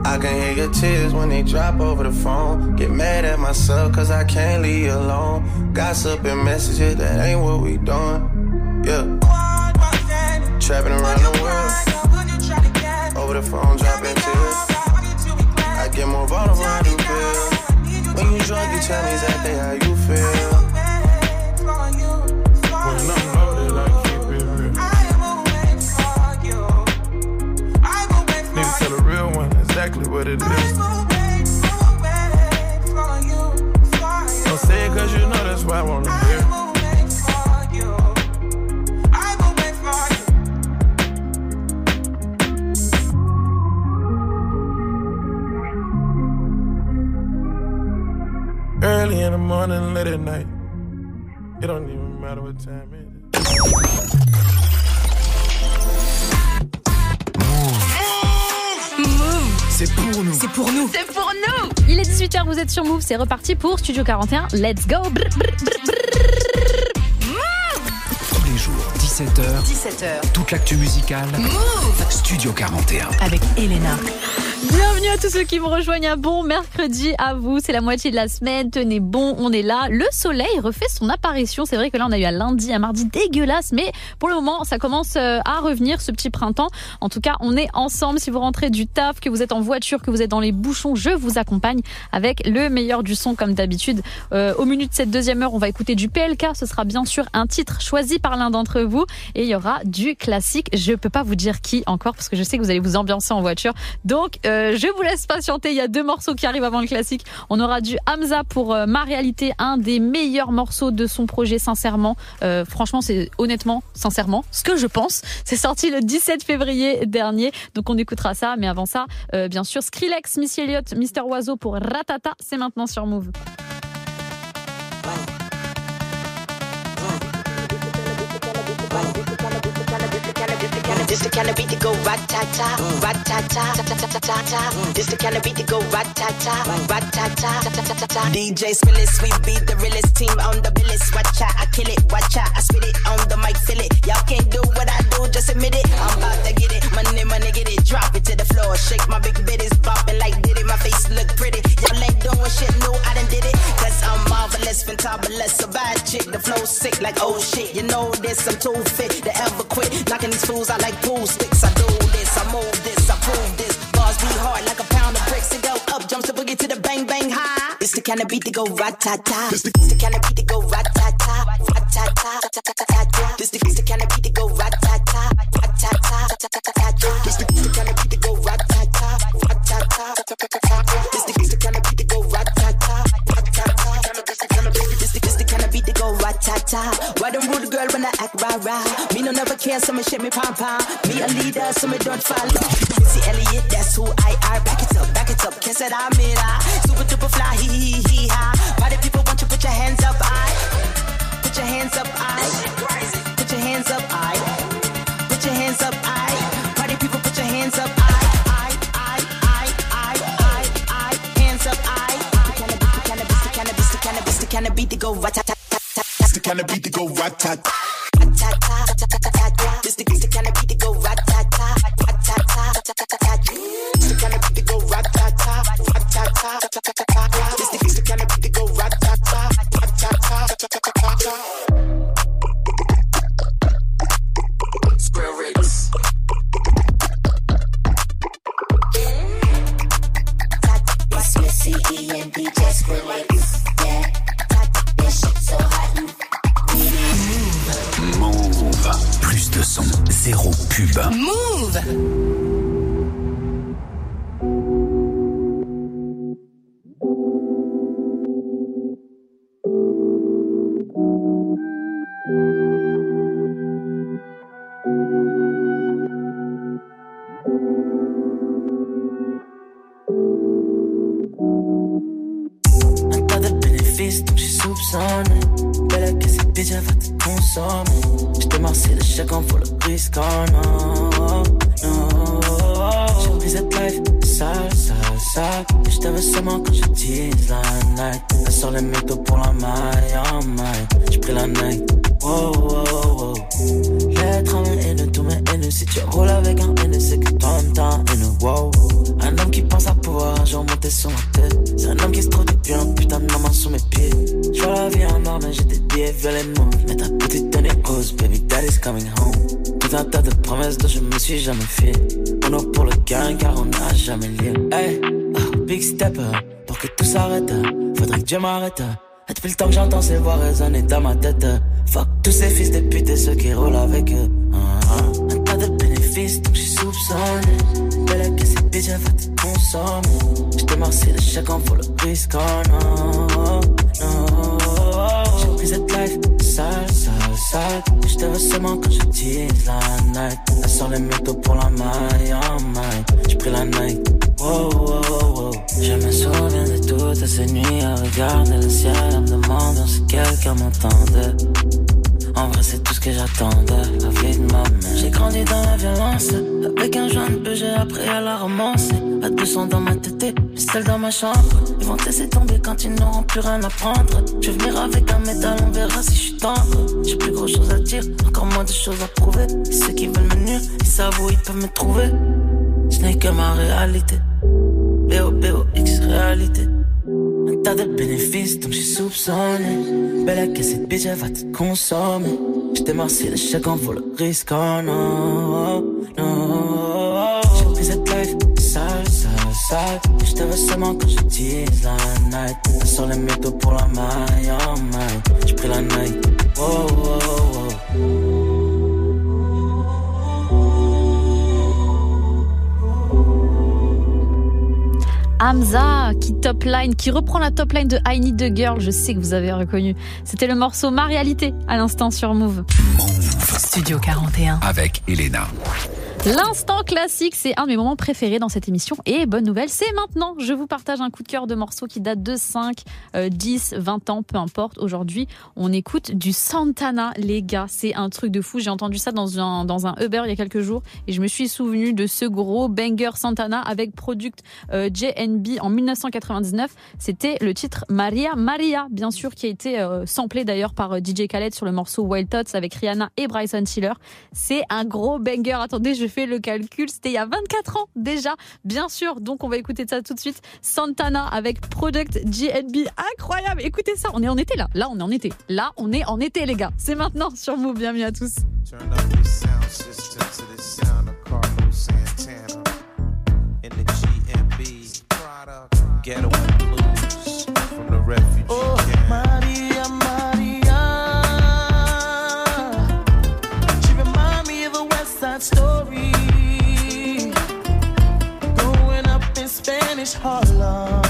I can hear your tears when they drop over the phone. Get mad at myself cause I can't leave you alone. Gossip and messages, that ain't what we doing. Yeah. Trapping around the world. Over the phone, dropping tears. I get more vulnerable, I do feel. When you drunk, you tell me exactly how you feel. What it is. Don't say it cause you know that's why I wanna hear. Early in the morning, late at night. It don't even matter what time it is. C'est pour nous. C'est pour nous C'est pour nous Il est 18h, vous êtes sur Move, c'est reparti pour Studio 41. Let's go Brr, brr, brr, brr. Tous les jours, 17h. 17h. Toute l'actu musicale. Move Studio 41. avec Elena. À tous ceux qui me rejoignent. Un bon mercredi à vous. C'est la moitié de la semaine. Tenez bon, on est là. Le soleil refait son apparition. C'est vrai que là, on a eu un lundi, un mardi dégueulasse, mais pour le moment, ça commence euh, à revenir ce petit printemps. En tout cas, on est ensemble. Si vous rentrez du taf, que vous êtes en voiture, que vous êtes dans les bouchons, je vous accompagne avec le meilleur du son comme d'habitude. Euh, au menu de cette deuxième heure, on va écouter du PLK. Ce sera bien sûr un titre choisi par l'un d'entre vous et il y aura du classique. Je peux pas vous dire qui encore parce que je sais que vous allez vous ambiancer en voiture. Donc, euh, je vous laisse patienter. Il y a deux morceaux qui arrivent avant le classique. On aura du Hamza pour euh, Ma réalité, un des meilleurs morceaux de son projet, sincèrement. Euh, franchement, c'est honnêtement, sincèrement, ce que je pense. C'est sorti le 17 février dernier. Donc, on écoutera ça. Mais avant ça, euh, bien sûr, Skrillex, Missy Elliott, Mister Oiseau pour Ratata. C'est maintenant sur Move. This the kind of beat to go rat-ta-ta, rat-ta-ta, ta-ta-ta-ta-ta. This the kind of beat to go rat-ta-ta, rat-ta-ta, ta-ta-ta-ta. DJ Spillis, we be the realest team on the billis. Watch out, I kill it, watch out, I spit it on the mic, feel it. Y'all can't do what I do, just admit it. I'm about to get it, money, money, get it, drop it to the floor. Shake my big bitties, bopping like did it. My face look pretty. Y'all ain't doing shit, no, I done did it. Cause I'm marvelous, fantabulous, a bad chick. The flow sick like oh shit. You know this, I'm too fit to ever quit. Knocking these fools out like pool sticks. I do this, I move this, I prove this. Bars be hard like a pound of bricks. It go up, jumps the boogie to the bang bang high. It's the kind of beat to go rat-ta-ta. It's the, it's the kind of beat to go rat-ta-ta, rat-ta-ta, ta-ta-ta-ta. This the, it's the kind of beat to go rat-ta-ta, rat-ta-ta, ta-ta-ta-ta. This the, it's the kind of beat to go rat-ta-ta, rat-ta-ta, ta-ta-ta-ta. This the, it's the kind of beat to go rat-ta-ta, go rat-ta-ta. Why them rude girl when I act rah-rah? Me no never care, so me shit me pom-pom. Me a leader, so me don't follow. Missy Elliott, that's who I are. Back it up, back it up, kiss it, I'm it, ah. kinda beat to go rat tat. Chambre. Ils vont laisser tomber quand ils n'auront plus rien à prendre. Je vais venir avec un métal, on verra si je suis tendre. J'ai plus grand chose à dire, encore moins de choses à prouver. Ceux qui veulent me nuire, ils savent où ils peuvent me trouver. Ce n'est que ma réalité. B-O-B-O-X réalité. Un tas de bénéfices, donc j'ai soupçonné. Belle que cette bitch, elle va te consommer. J't'ai marcé de chacun pour le risque, oh non, non. Night. Elle sort les métaux pour la maille, oh my. J'ai pris la night, wow, wow, wow. Hamza qui top line, qui reprend la top line de I Need the Girl. Je sais que vous avez reconnu. C'était le morceau Ma réalité à l'instant sur Move. Studio 41. Avec Elena. L'instant classique, c'est un de mes moments préférés dans cette émission. Et bonne nouvelle, c'est maintenant. Je vous partage un coup de cœur de morceaux qui date de 5, euh, 10, 20 ans, peu importe. Aujourd'hui, on écoute du Santana, les gars. C'est un truc de fou. J'ai entendu ça dans un, dans Uber il y a quelques jours et je me suis souvenu de ce gros banger Santana avec Product euh, JNB en 1999. C'était le titre Maria Maria, bien sûr, qui a été euh, samplé d'ailleurs par euh, DJ Khaled sur le morceau Wild Thoughts avec Rihanna et Bryson Tiller. C'est un gros banger. Attendez, je fais le calcul. C'était il y a 24 ans déjà, bien sûr. Donc on va écouter ça tout de suite. Santana avec Product GNB. Incroyable. Écoutez ça. On est en été là. Là, on est en été. Là, on est en été, les gars. C'est maintenant sur Move. Bienvenue à tous. Oh. Maria, Maria. She remind me of a West Side story. Spanish Harlem.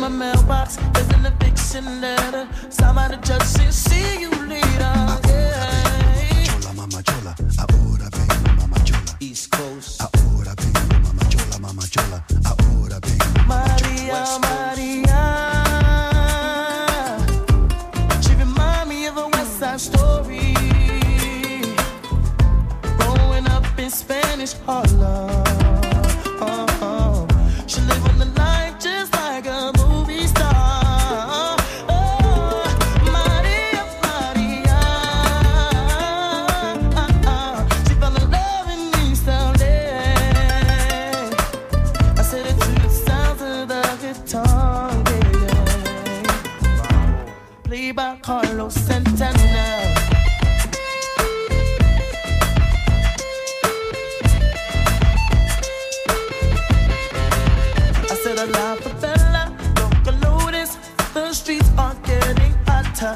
My mailbox, there's an eviction letter. Somebody judge says, see you later. Yeah. Chola, mama chola, ahora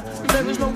hotter. There is no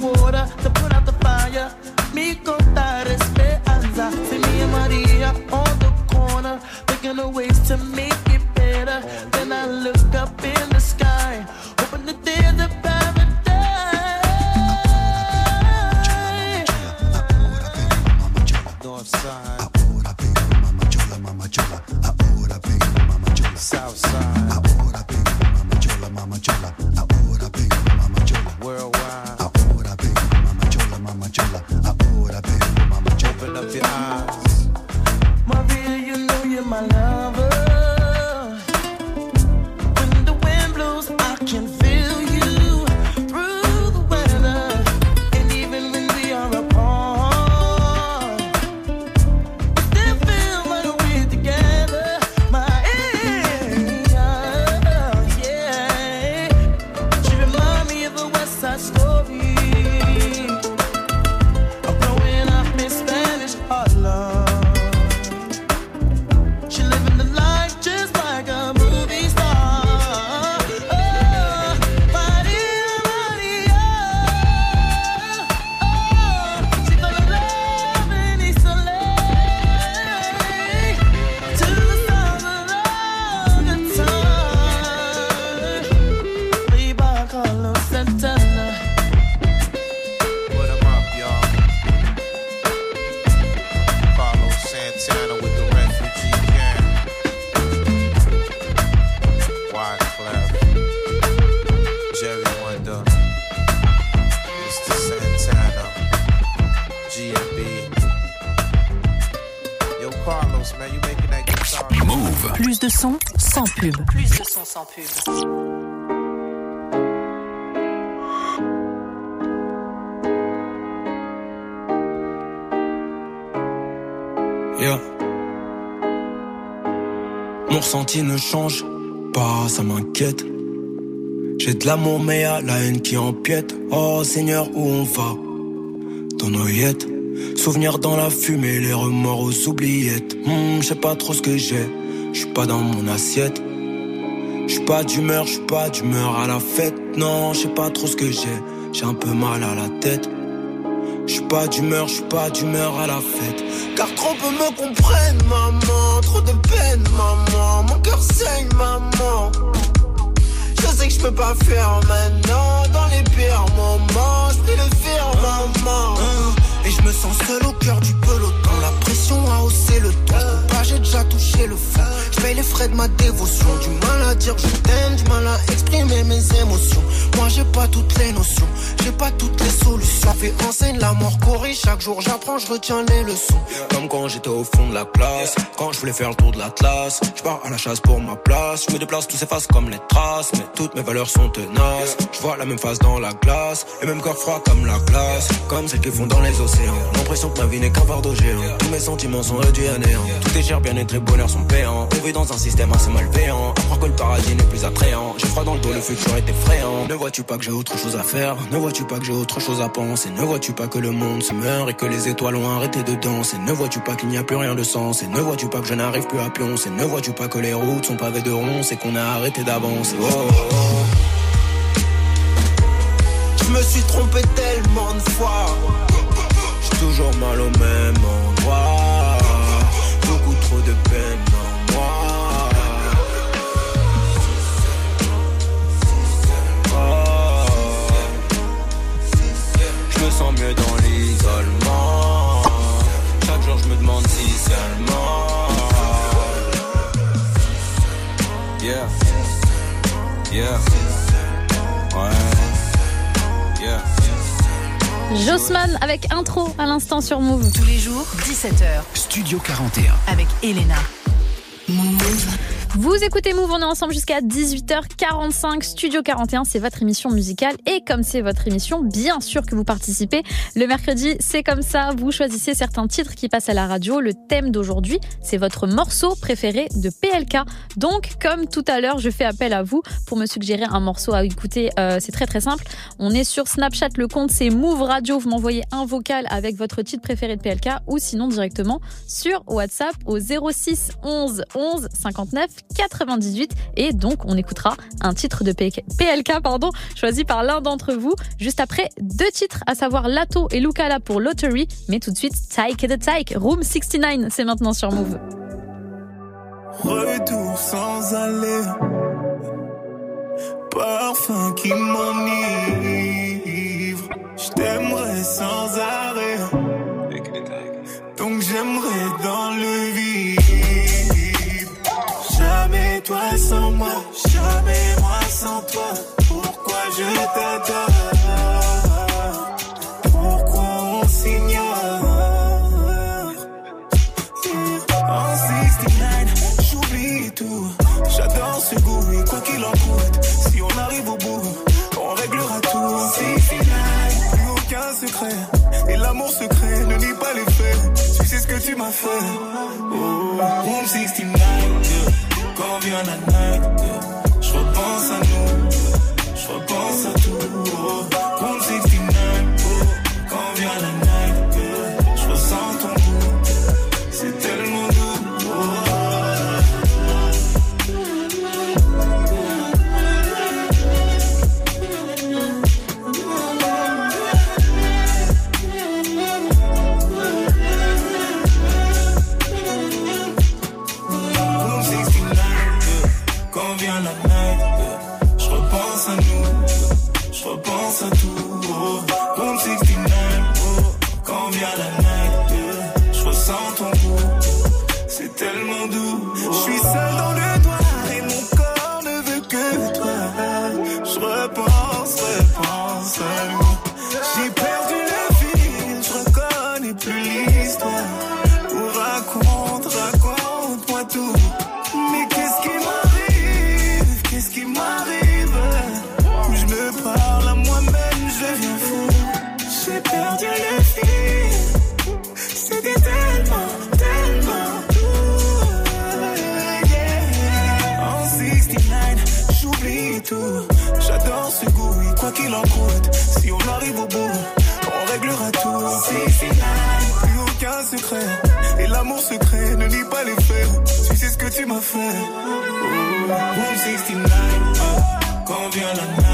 Mon ressenti ne change pas, ça m'inquiète. J'ai de l'amour mais y'a la haine qui empiète. Oh Seigneur, où on va? Dans nos yettes. Souvenirs dans la fumée, les remords aux oubliettes. Hmm, je sais pas trop ce que j'ai, je suis pas dans mon assiette. Pas d'humeur, je suis pas d'humeur à la fête. Non, je sais pas trop ce que j'ai, j'ai un peu mal à la tête. Je suis pas d'humeur, je suis pas d'humeur à la fête. Car trop peu me comprennent, maman. Trop de peine, maman. Mon cœur saigne, maman. Je sais que je peux pas faire maintenant. Dans les pires moments, je le faire, maman. Et je me sens seul au cœur du peloton. La pression a haussé le ton. Pas, j'ai déjà touché le fond. Paye les frais de ma dévotion. Du mal à dire je t'aime, du mal à exprimer mes émotions. Moi j'ai pas toutes les notions, j'ai pas toutes les solutions. Fait enseigne la mort corrige. Chaque jour j'apprends, je retiens les leçons. Comme quand j'étais au fond de la classe, quand je voulais faire le tour de l'Atlas. Je pars à la chasse pour ma place, je me déplace, tout s'efface comme les traces. Mais toutes mes valeurs sont tenaces. Je vois la même face dans la glace, et même corps froid comme la glace. Comme celles qui font dans les océans. L'impression que ma vie n'est qu'un fardeau géant. Tous mes sentiments sont réduits à néant. Tout est cher, bien-être et bonheur sont payants. On vit dans un système assez malveillant. Croire que le paradis n'est plus attrayant. J'ai froid dans le dos, le futur est effrayant. Ne vois-tu pas que j'ai autre chose à faire? Ne vois-tu pas que j'ai autre chose à penser? Ne vois-tu pas que le monde se meurt et que les étoiles ont arrêté de danser? Ne vois-tu pas qu'il n'y a plus rien de sens? Et ne vois-tu pas que je n'arrive plus à pioncer Ne vois-tu pas que les routes sont pavées de ronces et qu'on a arrêté d'avancer? Oh, oh, oh. Je me suis trompé tellement de fois. J'ai toujours mal au même endroit. Beaucoup trop de peine seulement. Yeah. Yeah. Ouais. Yeah. Jossman avec intro à l'instant sur Move. Tous les jours, 17h. Studio 41. Avec Elena. Vous écoutez Move, on est ensemble jusqu'à 18h45. Studio 41, c'est votre émission musicale. Et comme c'est votre émission, bien sûr que vous participez. Le mercredi, c'est comme ça. Vous choisissez certains titres qui passent à la radio. Le thème d'aujourd'hui, c'est votre morceau préféré de PLK. Donc, comme tout à l'heure, je fais appel à vous pour me suggérer un morceau à écouter. Euh, c'est très très simple. On est sur Snapchat, le compte c'est Move Radio. Vous m'envoyez un vocal avec votre titre préféré de PLK ou sinon directement sur WhatsApp au 06 11 11 59 98 et donc on écoutera un titre de PLK pardon, choisi par l'un d'entre vous juste après deux titres à savoir Lato et Lucala pour Lottery mais tout de suite Tyke the Tyke Room 69 c'est maintenant sur Move. Retour sans aller. Parfum qui m'enivre. Je t'aimerais sans arrêt. Donc j'aimerais dans le vide. Jamais toi sans moi. Jamais moi sans toi. Pourquoi je t'adore? Pourquoi on s'ignore? En 69, j'oublie tout. J'adore ce goût, et quoi qu'il en coûte. Si on arrive au bout, on réglera tout. 69, plus aucun secret. Et l'amour secret, ne nie pas les faits. Tu sais ce que tu m'as fait. Oh, Room 69, yeah. Quand vient la night, je repense à nous. Je repense à tout. 69, oh. quand vient la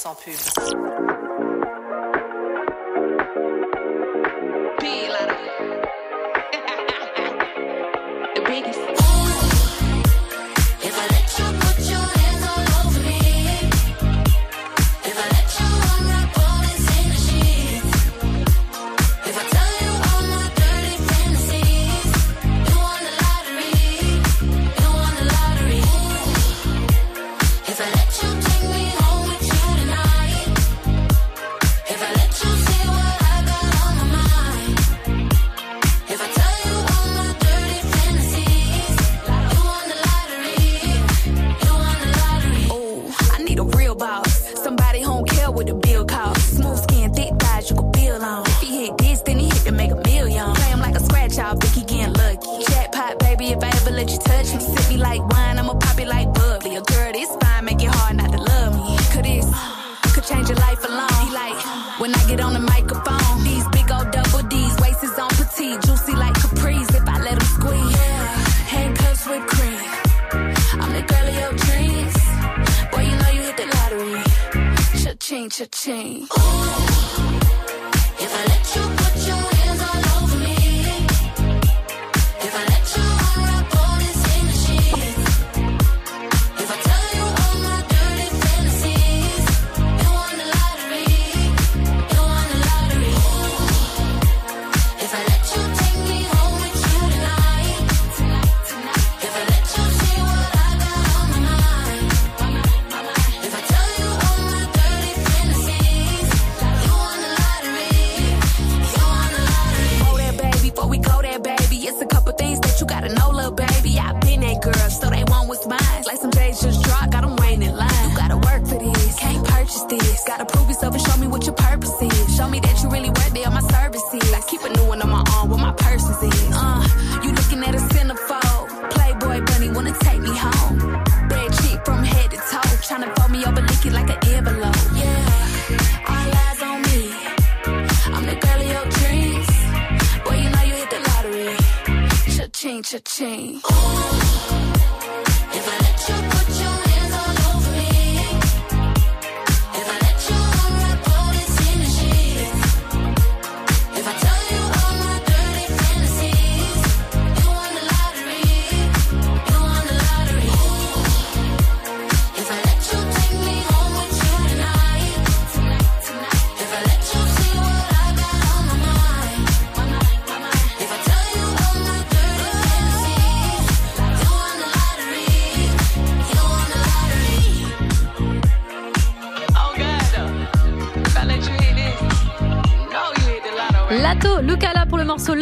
sans pub.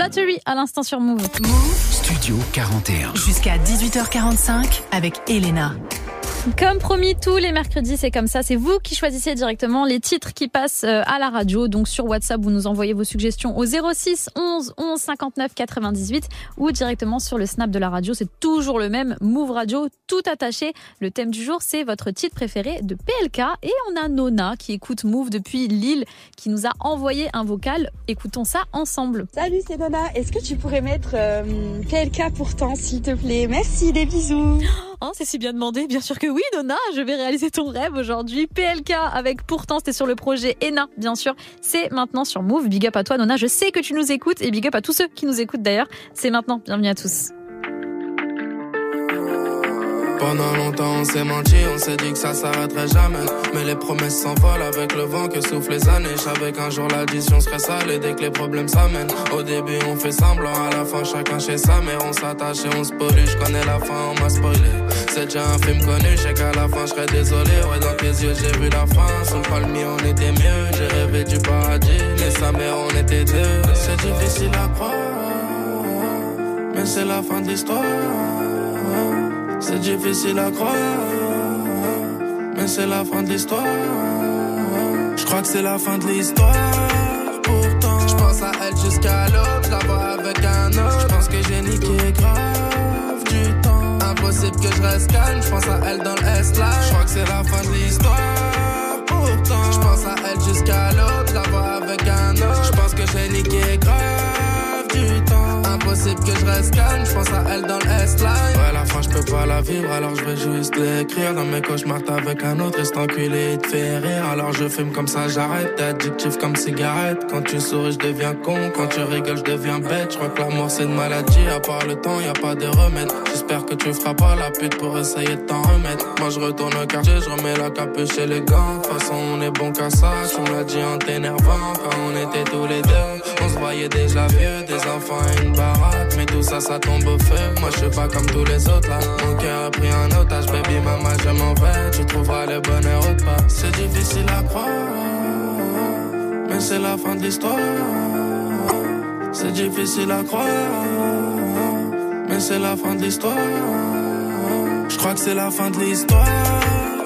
Lottery à l'instant sur Move. Studio 41. Jusqu'à 18h45 avec Elena. Comme promis, tous les mercredis, c'est comme ça. C'est vous qui choisissez directement les titres qui passent euh, à la radio. Donc sur WhatsApp, vous nous envoyez vos suggestions au 06 11 11 59 98 ou directement sur le snap de la radio. C'est toujours le même Move Radio, tout attaché. Le thème du jour, c'est votre titre préféré de PLK. Et on a Nona qui écoute Move depuis Lille, qui nous a envoyé un vocal. Écoutons ça ensemble. Salut, c'est Nona. Est-ce que tu pourrais mettre euh, PLK pourtant, s'il te plaît? Merci, des bisous. Oh, c'est si bien demandé. Bien sûr que oui, Nona. Je vais réaliser ton rêve aujourd'hui. PLK avec pourtant, c'était sur le projet ENA, bien sûr. C'est maintenant sur Move. Big up à toi, Nona. Je sais que tu nous écoutes et big up à tous ceux qui nous écoutent d'ailleurs. C'est maintenant. Bienvenue à tous. Pendant longtemps on s'est menti, on s'est dit que ça s'arrêterait jamais. Mais les promesses s'envolent avec le vent que soufflent les années. Je savais qu'un jour l'addition serait sale et dès que les problèmes s'amènent. Au début on fait semblant, à la fin chacun chez sa mère. On s'attache et on se pollue, je connais la fin, on m'a spoilé. C'est déjà un film connu, je sais qu'à la fin je serais désolé. Ouais, dans tes yeux j'ai vu la fin. Sous le palmier on était mieux, j'ai rêvé du paradis. Mais sa mère on était deux. C'est difficile à croire, mais c'est la fin de l'histoire. C'est difficile à croire, mais c'est la fin de l'histoire. Je crois que c'est la fin de l'histoire. Pourtant, je pense à elle jusqu'à l'aube, la vois avec un autre. Je pense que j'ai niqué grave du temps. Impossible que je reste calme, je pense à elle dans le S-Line. Je crois que c'est la fin de l'histoire. Pourtant, je pense à elle jusqu'à l'aube, la vois avec un autre. Je pense que j'ai niqué grave. Que je reste calme, je pense à elle dans le S-Line. Ouais, la fin, je peux pas la vivre, alors je vais juste l'écrire. Dans mes cauchemars, avec un autre, et cet enculé, te fait rire. Alors je fume comme ça, j'arrête. T'es addictif comme cigarette. Quand tu souris, je deviens con. Quand tu rigoles, je deviens bête. Je crois que l'amour, c'est une maladie. À part le temps, y a pas de remède. J'espère que tu feras pas la pute pour essayer de t'en remettre. Moi, je retourne au quartier, je remets la capuche et les gants. De toute façon, on est bon qu'à ça. Me l'as dit en t'énervant. Quand on était tous les deux, on se voyait déjà vieux. Des enfants et une baraque. Mais tout ça, ça tombe au feu. Moi, je suis pas comme tous les autres là. Mon cœur a pris un otage, baby, maman, je m'en vais. Tu trouveras le bonheur autre part. C'est difficile à croire, mais c'est la fin de l'histoire. C'est difficile à croire, mais c'est la fin de l'histoire. Je crois que c'est la fin de l'histoire.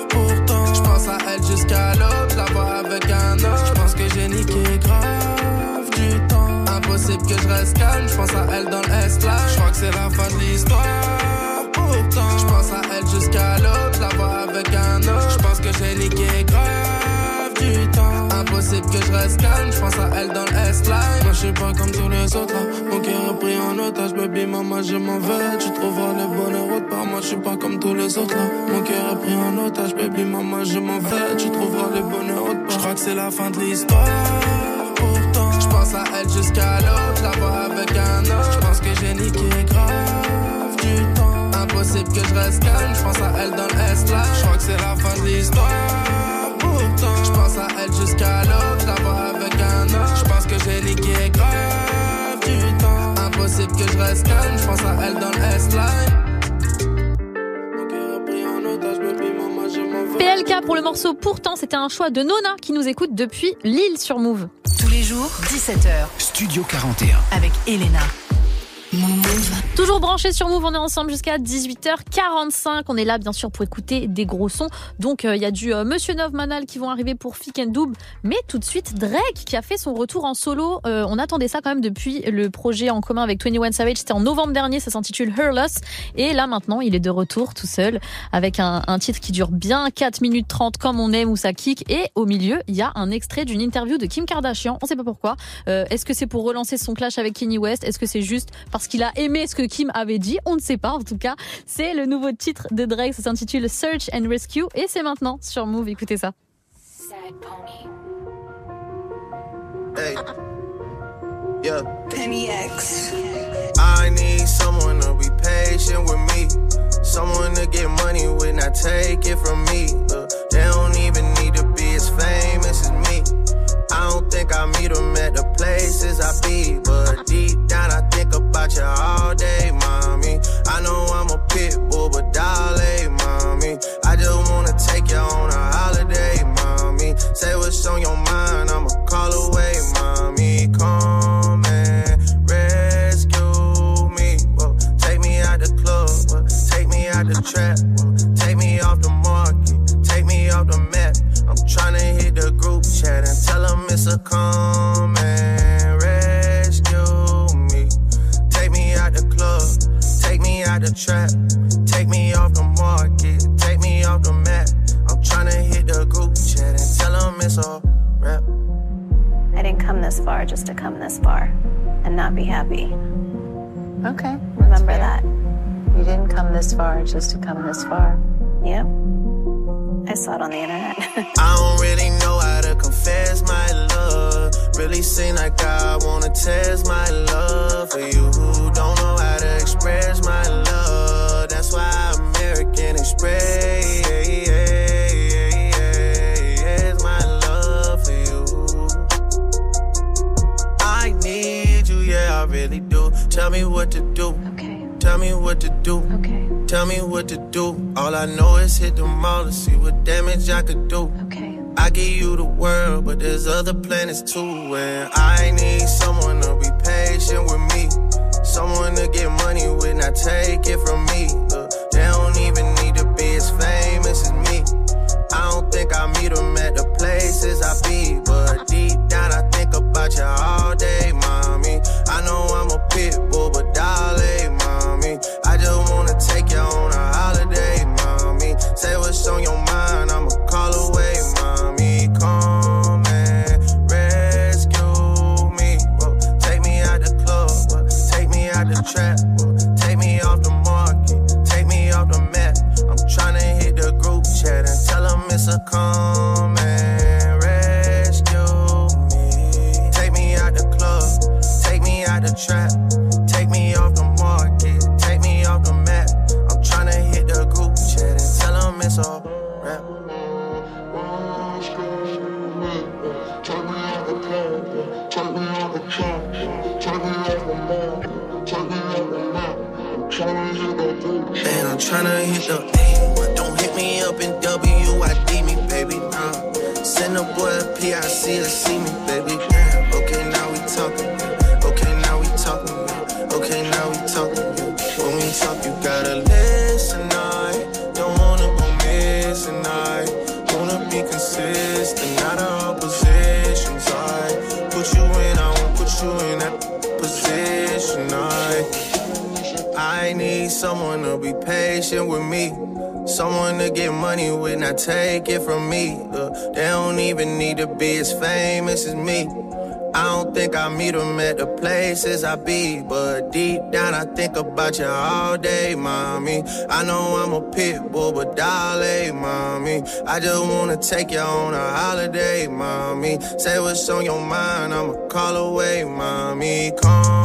Pourtant, je pense à elle jusqu'à l'aube, je la vois avec un autre. Je pense que j'ai niqué grave. Impossible que je reste calme, je pense à elle dans le S-Line. Je crois que c'est la fin de l'histoire. Pourtant, je pense à elle jusqu'à l'aube, je la vois avec un autre. Je pense que j'ai niqué grave du temps. Impossible que je reste calme, je pense à elle dans le S-Line. Moi, je suis pas comme tous les autres là. Mon cœur a pris en otage, baby maman, je m'en vais. Tu trouveras le bonheur autre part, moi je suis pas comme tous les autres là. Mon cœur est pris en otage, baby maman, je m'en vais. Tu trouveras le bonheur autre part. Je crois que c'est la fin de l'histoire. Pense à elle jusqu'à l'autre, la vois avec un autre. Je pense que j'ai niqué grave du temps. Impossible que je reste calme, je pense à elle dans le S-Line. Je crois que c'est la fin de l'histoire. Pourtant, je pense à elle jusqu'à l'autre, la vois avec un autre. Je pense que j'ai niqué grave du temps. Impossible que je reste calme, je pense à elle dans le S-Line. PLK pour le morceau Pourtant, c'était un choix de Nona qui nous écoute depuis Lille sur Move. Tous les jours, 17h, Studio 41. avec Elena. Toujours branché sur Move, on est ensemble jusqu'à 18h45. On est là bien sûr pour écouter des gros sons. Donc euh, il y a du euh, Monsieur Nov Manal qui vont arriver pour Fick and Double, mais tout de suite Drake qui a fait son retour en solo. Euh, on attendait ça quand même depuis le projet en commun avec 21 Savage. C'était en novembre dernier, ça s'intitule Her Loss. Et là maintenant, il est de retour tout seul avec un, titre qui dure bien 4 minutes 30 comme on aime où ça kick. Et au milieu, il y a un extrait d'une interview de Kim Kardashian. On sait pas pourquoi. Est-ce que c'est pour relancer son clash avec Kanye West? Est-ce que c'est juste parce qu'il a aimé ce que Kim avait dit On ne sait pas. En tout cas, c'est le nouveau titre de Drake. Ça s'intitule Search and Rescue et c'est maintenant sur Move. Écoutez ça. Hey. Yeah. Penny X. I need someone to be patient with me. Someone to get money with, not take it from me. Uh, they don't even need to be as famous as me. Don't think I meet them at the places I be. But deep down, I think about you all day, mommy. I know I'm a pit bull, but darling, mommy. I just wanna take you on a holiday, mommy. Say what's on your mind, I'ma call away, mommy. Come It on the internet. I don't really damage I could do. Okay. I give you the world, but there's other planets too. And I need someone to as me. I don't think I meet them at the places I be, but deep down I think about you all day, mommy. I know I'm a pit bull, but darling, mommy. I just wanna take you on a holiday, mommy. Say what's on your mind, I'ma call away, mommy. Come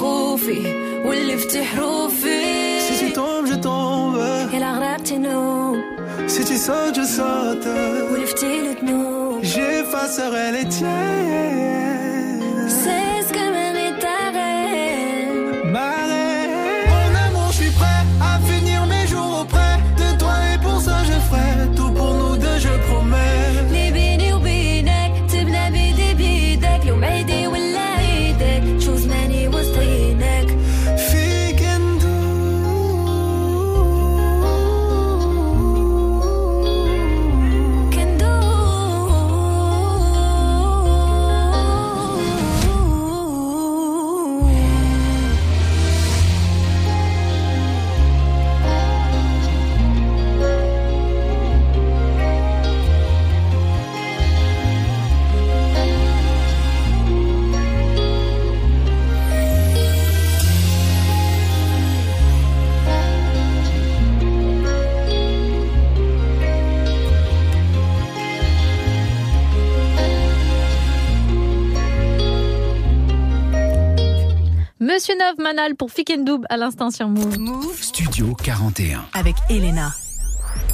نسيتي خوفي ولفتي حروفي Si tu tombes, je tombe. يلا غرقتي نوم Si tu sautes, je saute. ولفتي الذنوب J'effacerai les tiennes. Monsieur Neuve Manal pour Fikendoub à l'instant sur Move. Studio 41. Avec Elena.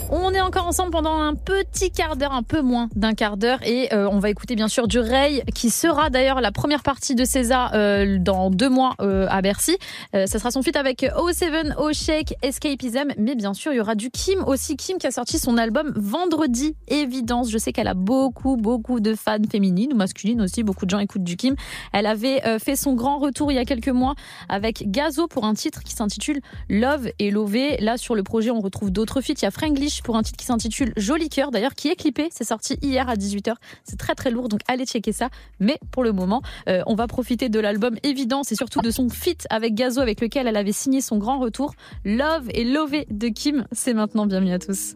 On est encore ensemble pendant un petit quart d'heure, un peu moins d'un quart d'heure, et euh, on va écouter bien sûr du Ray, qui sera d'ailleurs la première partie de César euh, dans deux mois euh, à Bercy. Euh, ça sera son feat avec O7, O Shake, Escapism, mais bien sûr il y aura du Kim aussi, Kim qui a sorti son album vendredi, Évidence. Je sais qu'elle a beaucoup, beaucoup de fans féminines ou masculines aussi, beaucoup de gens écoutent du Kim. Elle avait euh, fait son grand retour il y a quelques mois avec Gazo pour un titre qui s'intitule Love et Lové. Là sur le projet on retrouve d'autres feats. Il y a Franglish pour un titre qui s'intitule Joli cœur, d'ailleurs, qui est clippé. C'est sorti hier à 18h. C'est très très lourd, donc allez checker ça. Mais pour le moment, euh, on va profiter de l'album Évidence et surtout de son feat avec Gazo, avec lequel elle avait signé son grand retour. Love et Lové de Kim. C'est maintenant. Bienvenue à tous.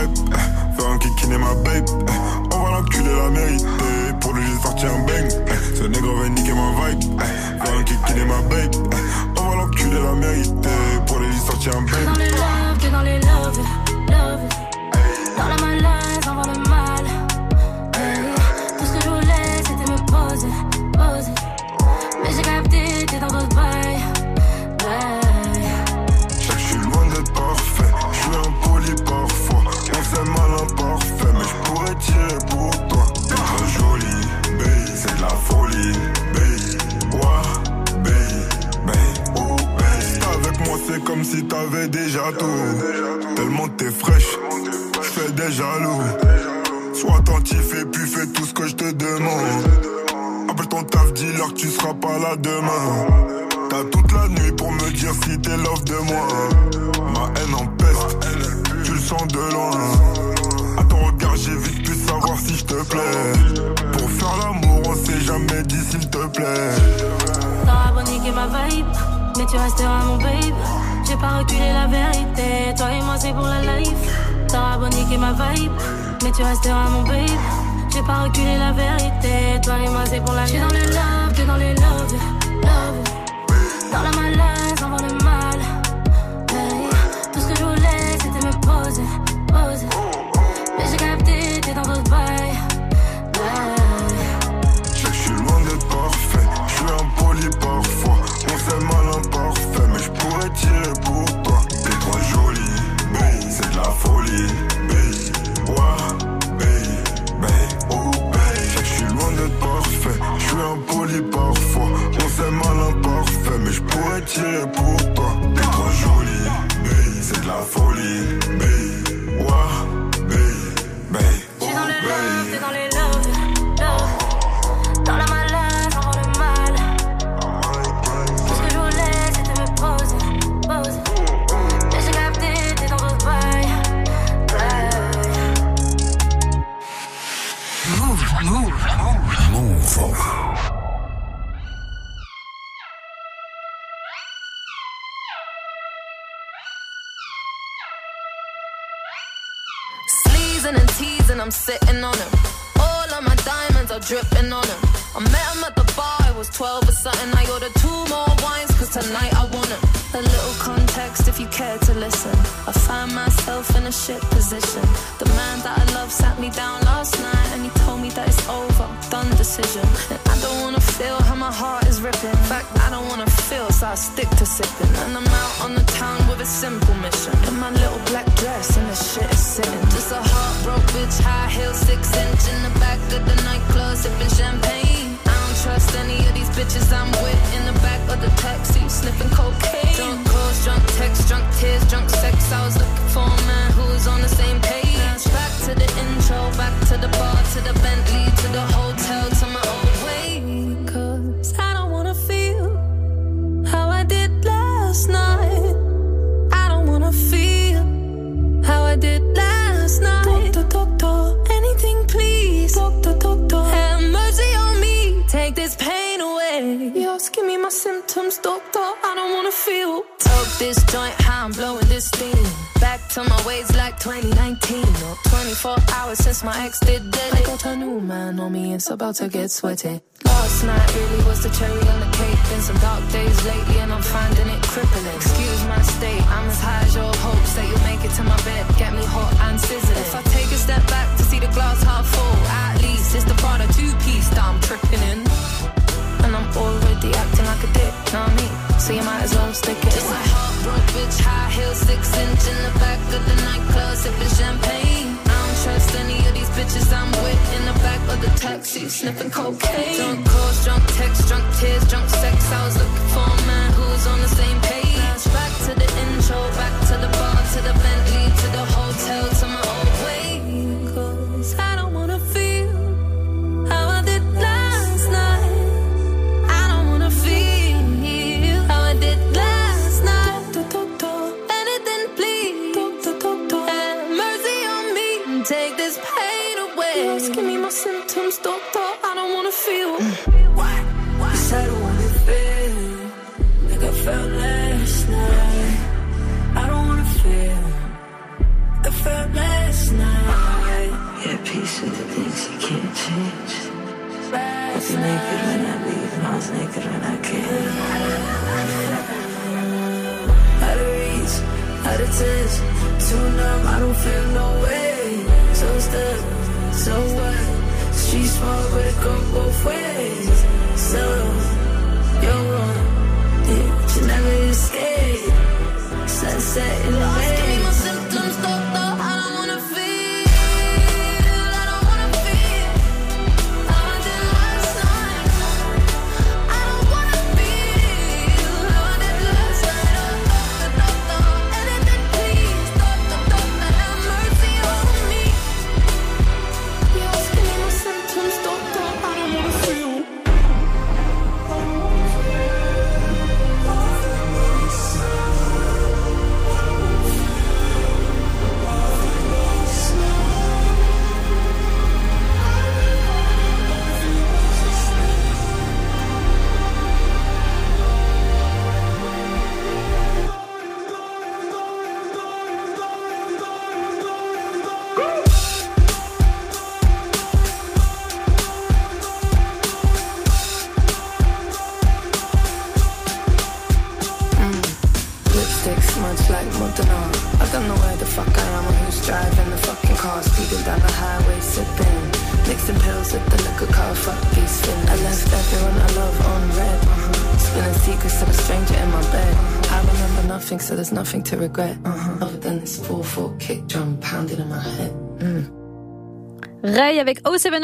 Vibe, eh, faire un kikine ma babe. eh, On va l'enculer la mérite, eh, pour lui j'ai sorti un bang. Ce négro veut niquer ma vibe, faire un kikine ma babe. On va l'enculer la mérite, eh, pour lui j'ai sorti un Que dans bang. les love, que dans les love. Dans la malaise, voit le mal. Tout ce que je voulais, c'était me poser, poser. Mais j'ai capté, t'es dans d'autres bails. C'est comme si t'avais déjà tout. Tellement t'es fraîche, je fais des jaloux. Sois attentif et puis fais tout ce que je te demande. Appelle ton taf, dis-leur que tu seras pas là demain. T'as toute la nuit pour me dire si t'es love de moi. Ma haine en peste, tu le sens de loin. À ton regard, j'ai vite pu savoir si je te plais. Pour faire l'amour, on s'est jamais dit s'il te plaît. Beau niquer ma vibe, mais tu resteras mon babe. J'ai pas reculé la vérité, toi et moi c'est pour la life. T'auras beau niquer ma vibe, mais tu resteras mon babe. J'ai pas reculé la vérité, toi et moi c'est pour la life. Shit my ex did dead. I got a new man on me, it's about to get sweaty. Last night really was the cherry on the cake. Been some dark days lately, and I'm finding it crippling. Excuse my state, I'm as high as your hopes that you'll make it to my bed. Get me hot and sizzling. If I take a step back to see the glass half full, at least it's the Prada two piece that I'm tripping in. And I'm already acting like a dick, know what I mean? So you might as well stick it Just a heartbroken bitch, high heels, six inch in the back of the nightclub, sipping champagne. Bitches I'm with in the back of the taxi, sniffing cocaine. Drunk calls, drunk texts, drunk tears, drunk sex. I was looking for a man who was on the same page. Back to the intro, back to the bar, to the Bentley,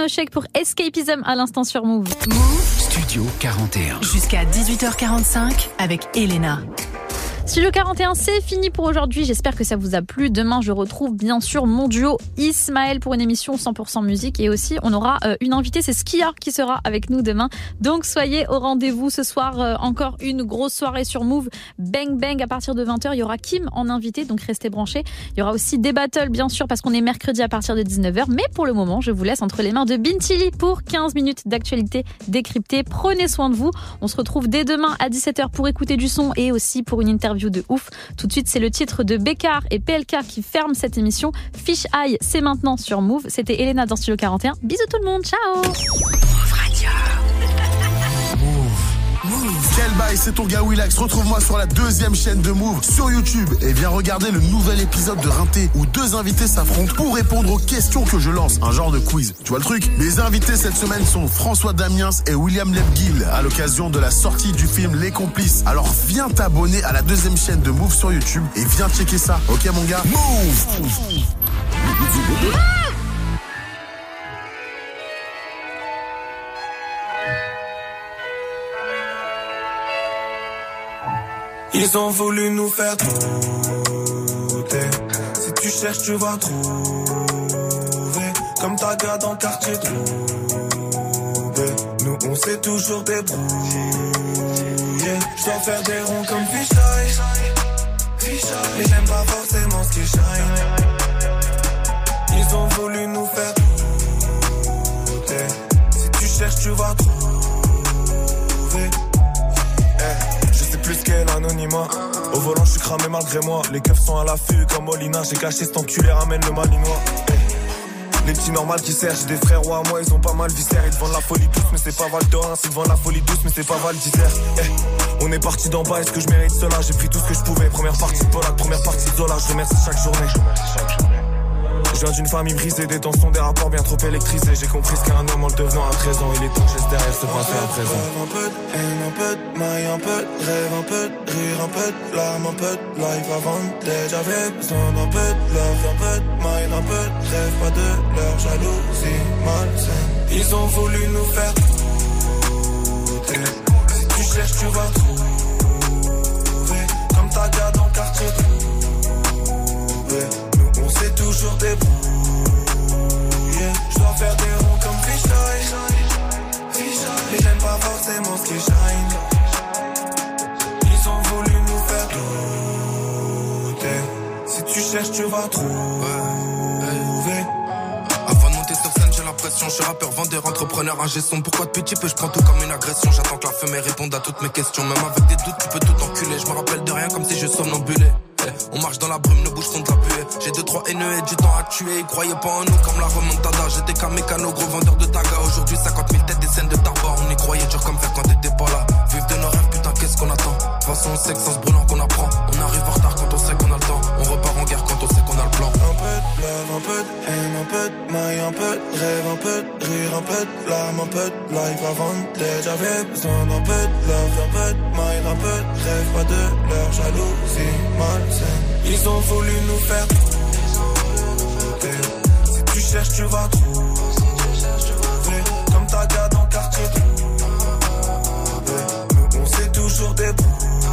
avec O7 Shake pour Escapism à l'instant sur Move. Studio 41. Jusqu'à 18h45 avec Elena. Studio 41, c'est fini pour aujourd'hui. J'espère que ça vous a plu. Demain, je retrouve bien sûr mon duo Ismaël pour une émission 100% musique. Et aussi, on aura euh, une invitée, c'est Skia qui sera avec nous demain. Donc, soyez au rendez-vous ce soir. euh, encore une grosse soirée sur Move. Bang Bang à partir de 20h. Il y aura Kim en invité, donc restez branchés. Il y aura aussi des battles, bien sûr, parce qu'on est mercredi à partir de 19h. Mais pour le moment, je vous laisse entre les mains de Bintili pour 15 minutes d'actualité décryptée. Prenez soin de vous. On se retrouve dès demain à 17h pour écouter du son et aussi pour une interview de ouf. Tout de suite, c'est le titre de Bécard et PLK qui ferme cette émission. Fish Eye, c'est maintenant sur Move. C'était Elena dans Studio 41. Bisous tout le monde. Ciao. Bail, c'est ton gars Willax. Retrouve-moi sur la deuxième chaîne de Move sur YouTube et viens regarder le nouvel épisode de Rinté où deux invités s'affrontent pour répondre aux questions que je lance. Un genre de quiz. Tu vois le truc? Les invités cette semaine sont François Damiens et William Lebguil à l'occasion de la sortie du film Les Complices. Alors viens t'abonner à la deuxième chaîne de Move sur YouTube et viens checker ça. Ok mon gars? Move Ils ont voulu nous faire douter. Si tu cherches, tu vas trouver. Comme ta gars dans le quartier trouvé. Nous, on s'est toujours débrouillé. Je dois faire des ronds comme Fisheye. Mais j'aime pas forcément ce qui shine. Ils ont voulu nous faire douter. Si tu cherches, tu vas trouver. L'anonymat. Au volant, je suis cramé malgré moi. Les keufs sont à l'affût comme Molina. J'ai caché cet enculé, ramène le malinois. Les petits normales qui servent, j'ai des frères rois, moi ils ont pas mal viscère. Ils vendent la folie douce, mais c'est pas Val d'Or. Ils te vendent la folie douce, mais c'est pas Val d'Isère. Eh, on est parti d'en bas, est-ce que je mérite cela? J'ai pris tout ce que je pouvais. Première partie de Polak, première partie de Zola. Je remercie chaque journée. Je viens d'une famille brisée, des tensions, des rapports bien trop électrisés. J'ai compris ce qu'est un homme en le devenant à 13 ans. Il est temps que je derrière ce passé à présent. Un peu haine, un peu de maille, un peu rêve, un peu de rire, un peu de larmes, un peu life avant d'être. J'avais besoin d'un peu love, un peu de un peu de rêve, pas de leur jalousie malsaine. Ils ont voulu nous faire douter. Si tu cherches, tu vas trouver. Dois faire des ronds comme Fisheye. Mais j'aime pas forcément ce qui shine. Ils ont voulu nous faire douter. Si tu cherches, tu vas trouver. Avant de monter sur scène, j'ai l'impression pression. Je suis rappeur, vendeur, entrepreneur, ingé son. Pourquoi depuis petit peu je prends tout comme une agression? J'attends que la fumée réponde à toutes mes questions. Même avec des doutes, tu peux tout enculer. Je me rappelle de rien comme si je somnambulais. On marche dans la brume, nos bouches sont de la buée. J'ai deux, trois haineux et du temps à tuer. Ils croyaient pas en nous comme la remontada. J'étais qu'un mécano, gros vendeur de taga. Aujourd'hui, 50 000 têtes, des scènes de tabac. On y croyait dur comme fer quand t'étais pas là. Vive de nos rêves, putain, qu'est-ce qu'on attend? De toute façon, on sait sans se brûlant qu'on apprend. On arrive en retard quand on sait qu'on a le temps. On repart en guerre quand on sait qu'on a le plan. Love, un peu de haine, un peu de maille, un peu rêve, un peu rire, un peu de larmes, un peu de life avant d'être. J'avais besoin d'un peu de love, un peu de maille, un peu rêve, pas de leur jalousie malsaine. Ils ont voulu nous faire douter. Si tu cherches, tu vas trouver. Comme ta gars dans quartier trouvé. On s'est toujours débrouillé.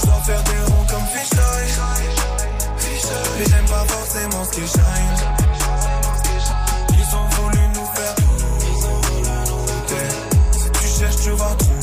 Je dois faire des ronds comme Fisher. Et j'aime pas forcément ce qui shine. Ils ont voulu nous faire douter. Si tu cherches, tu vas trouver.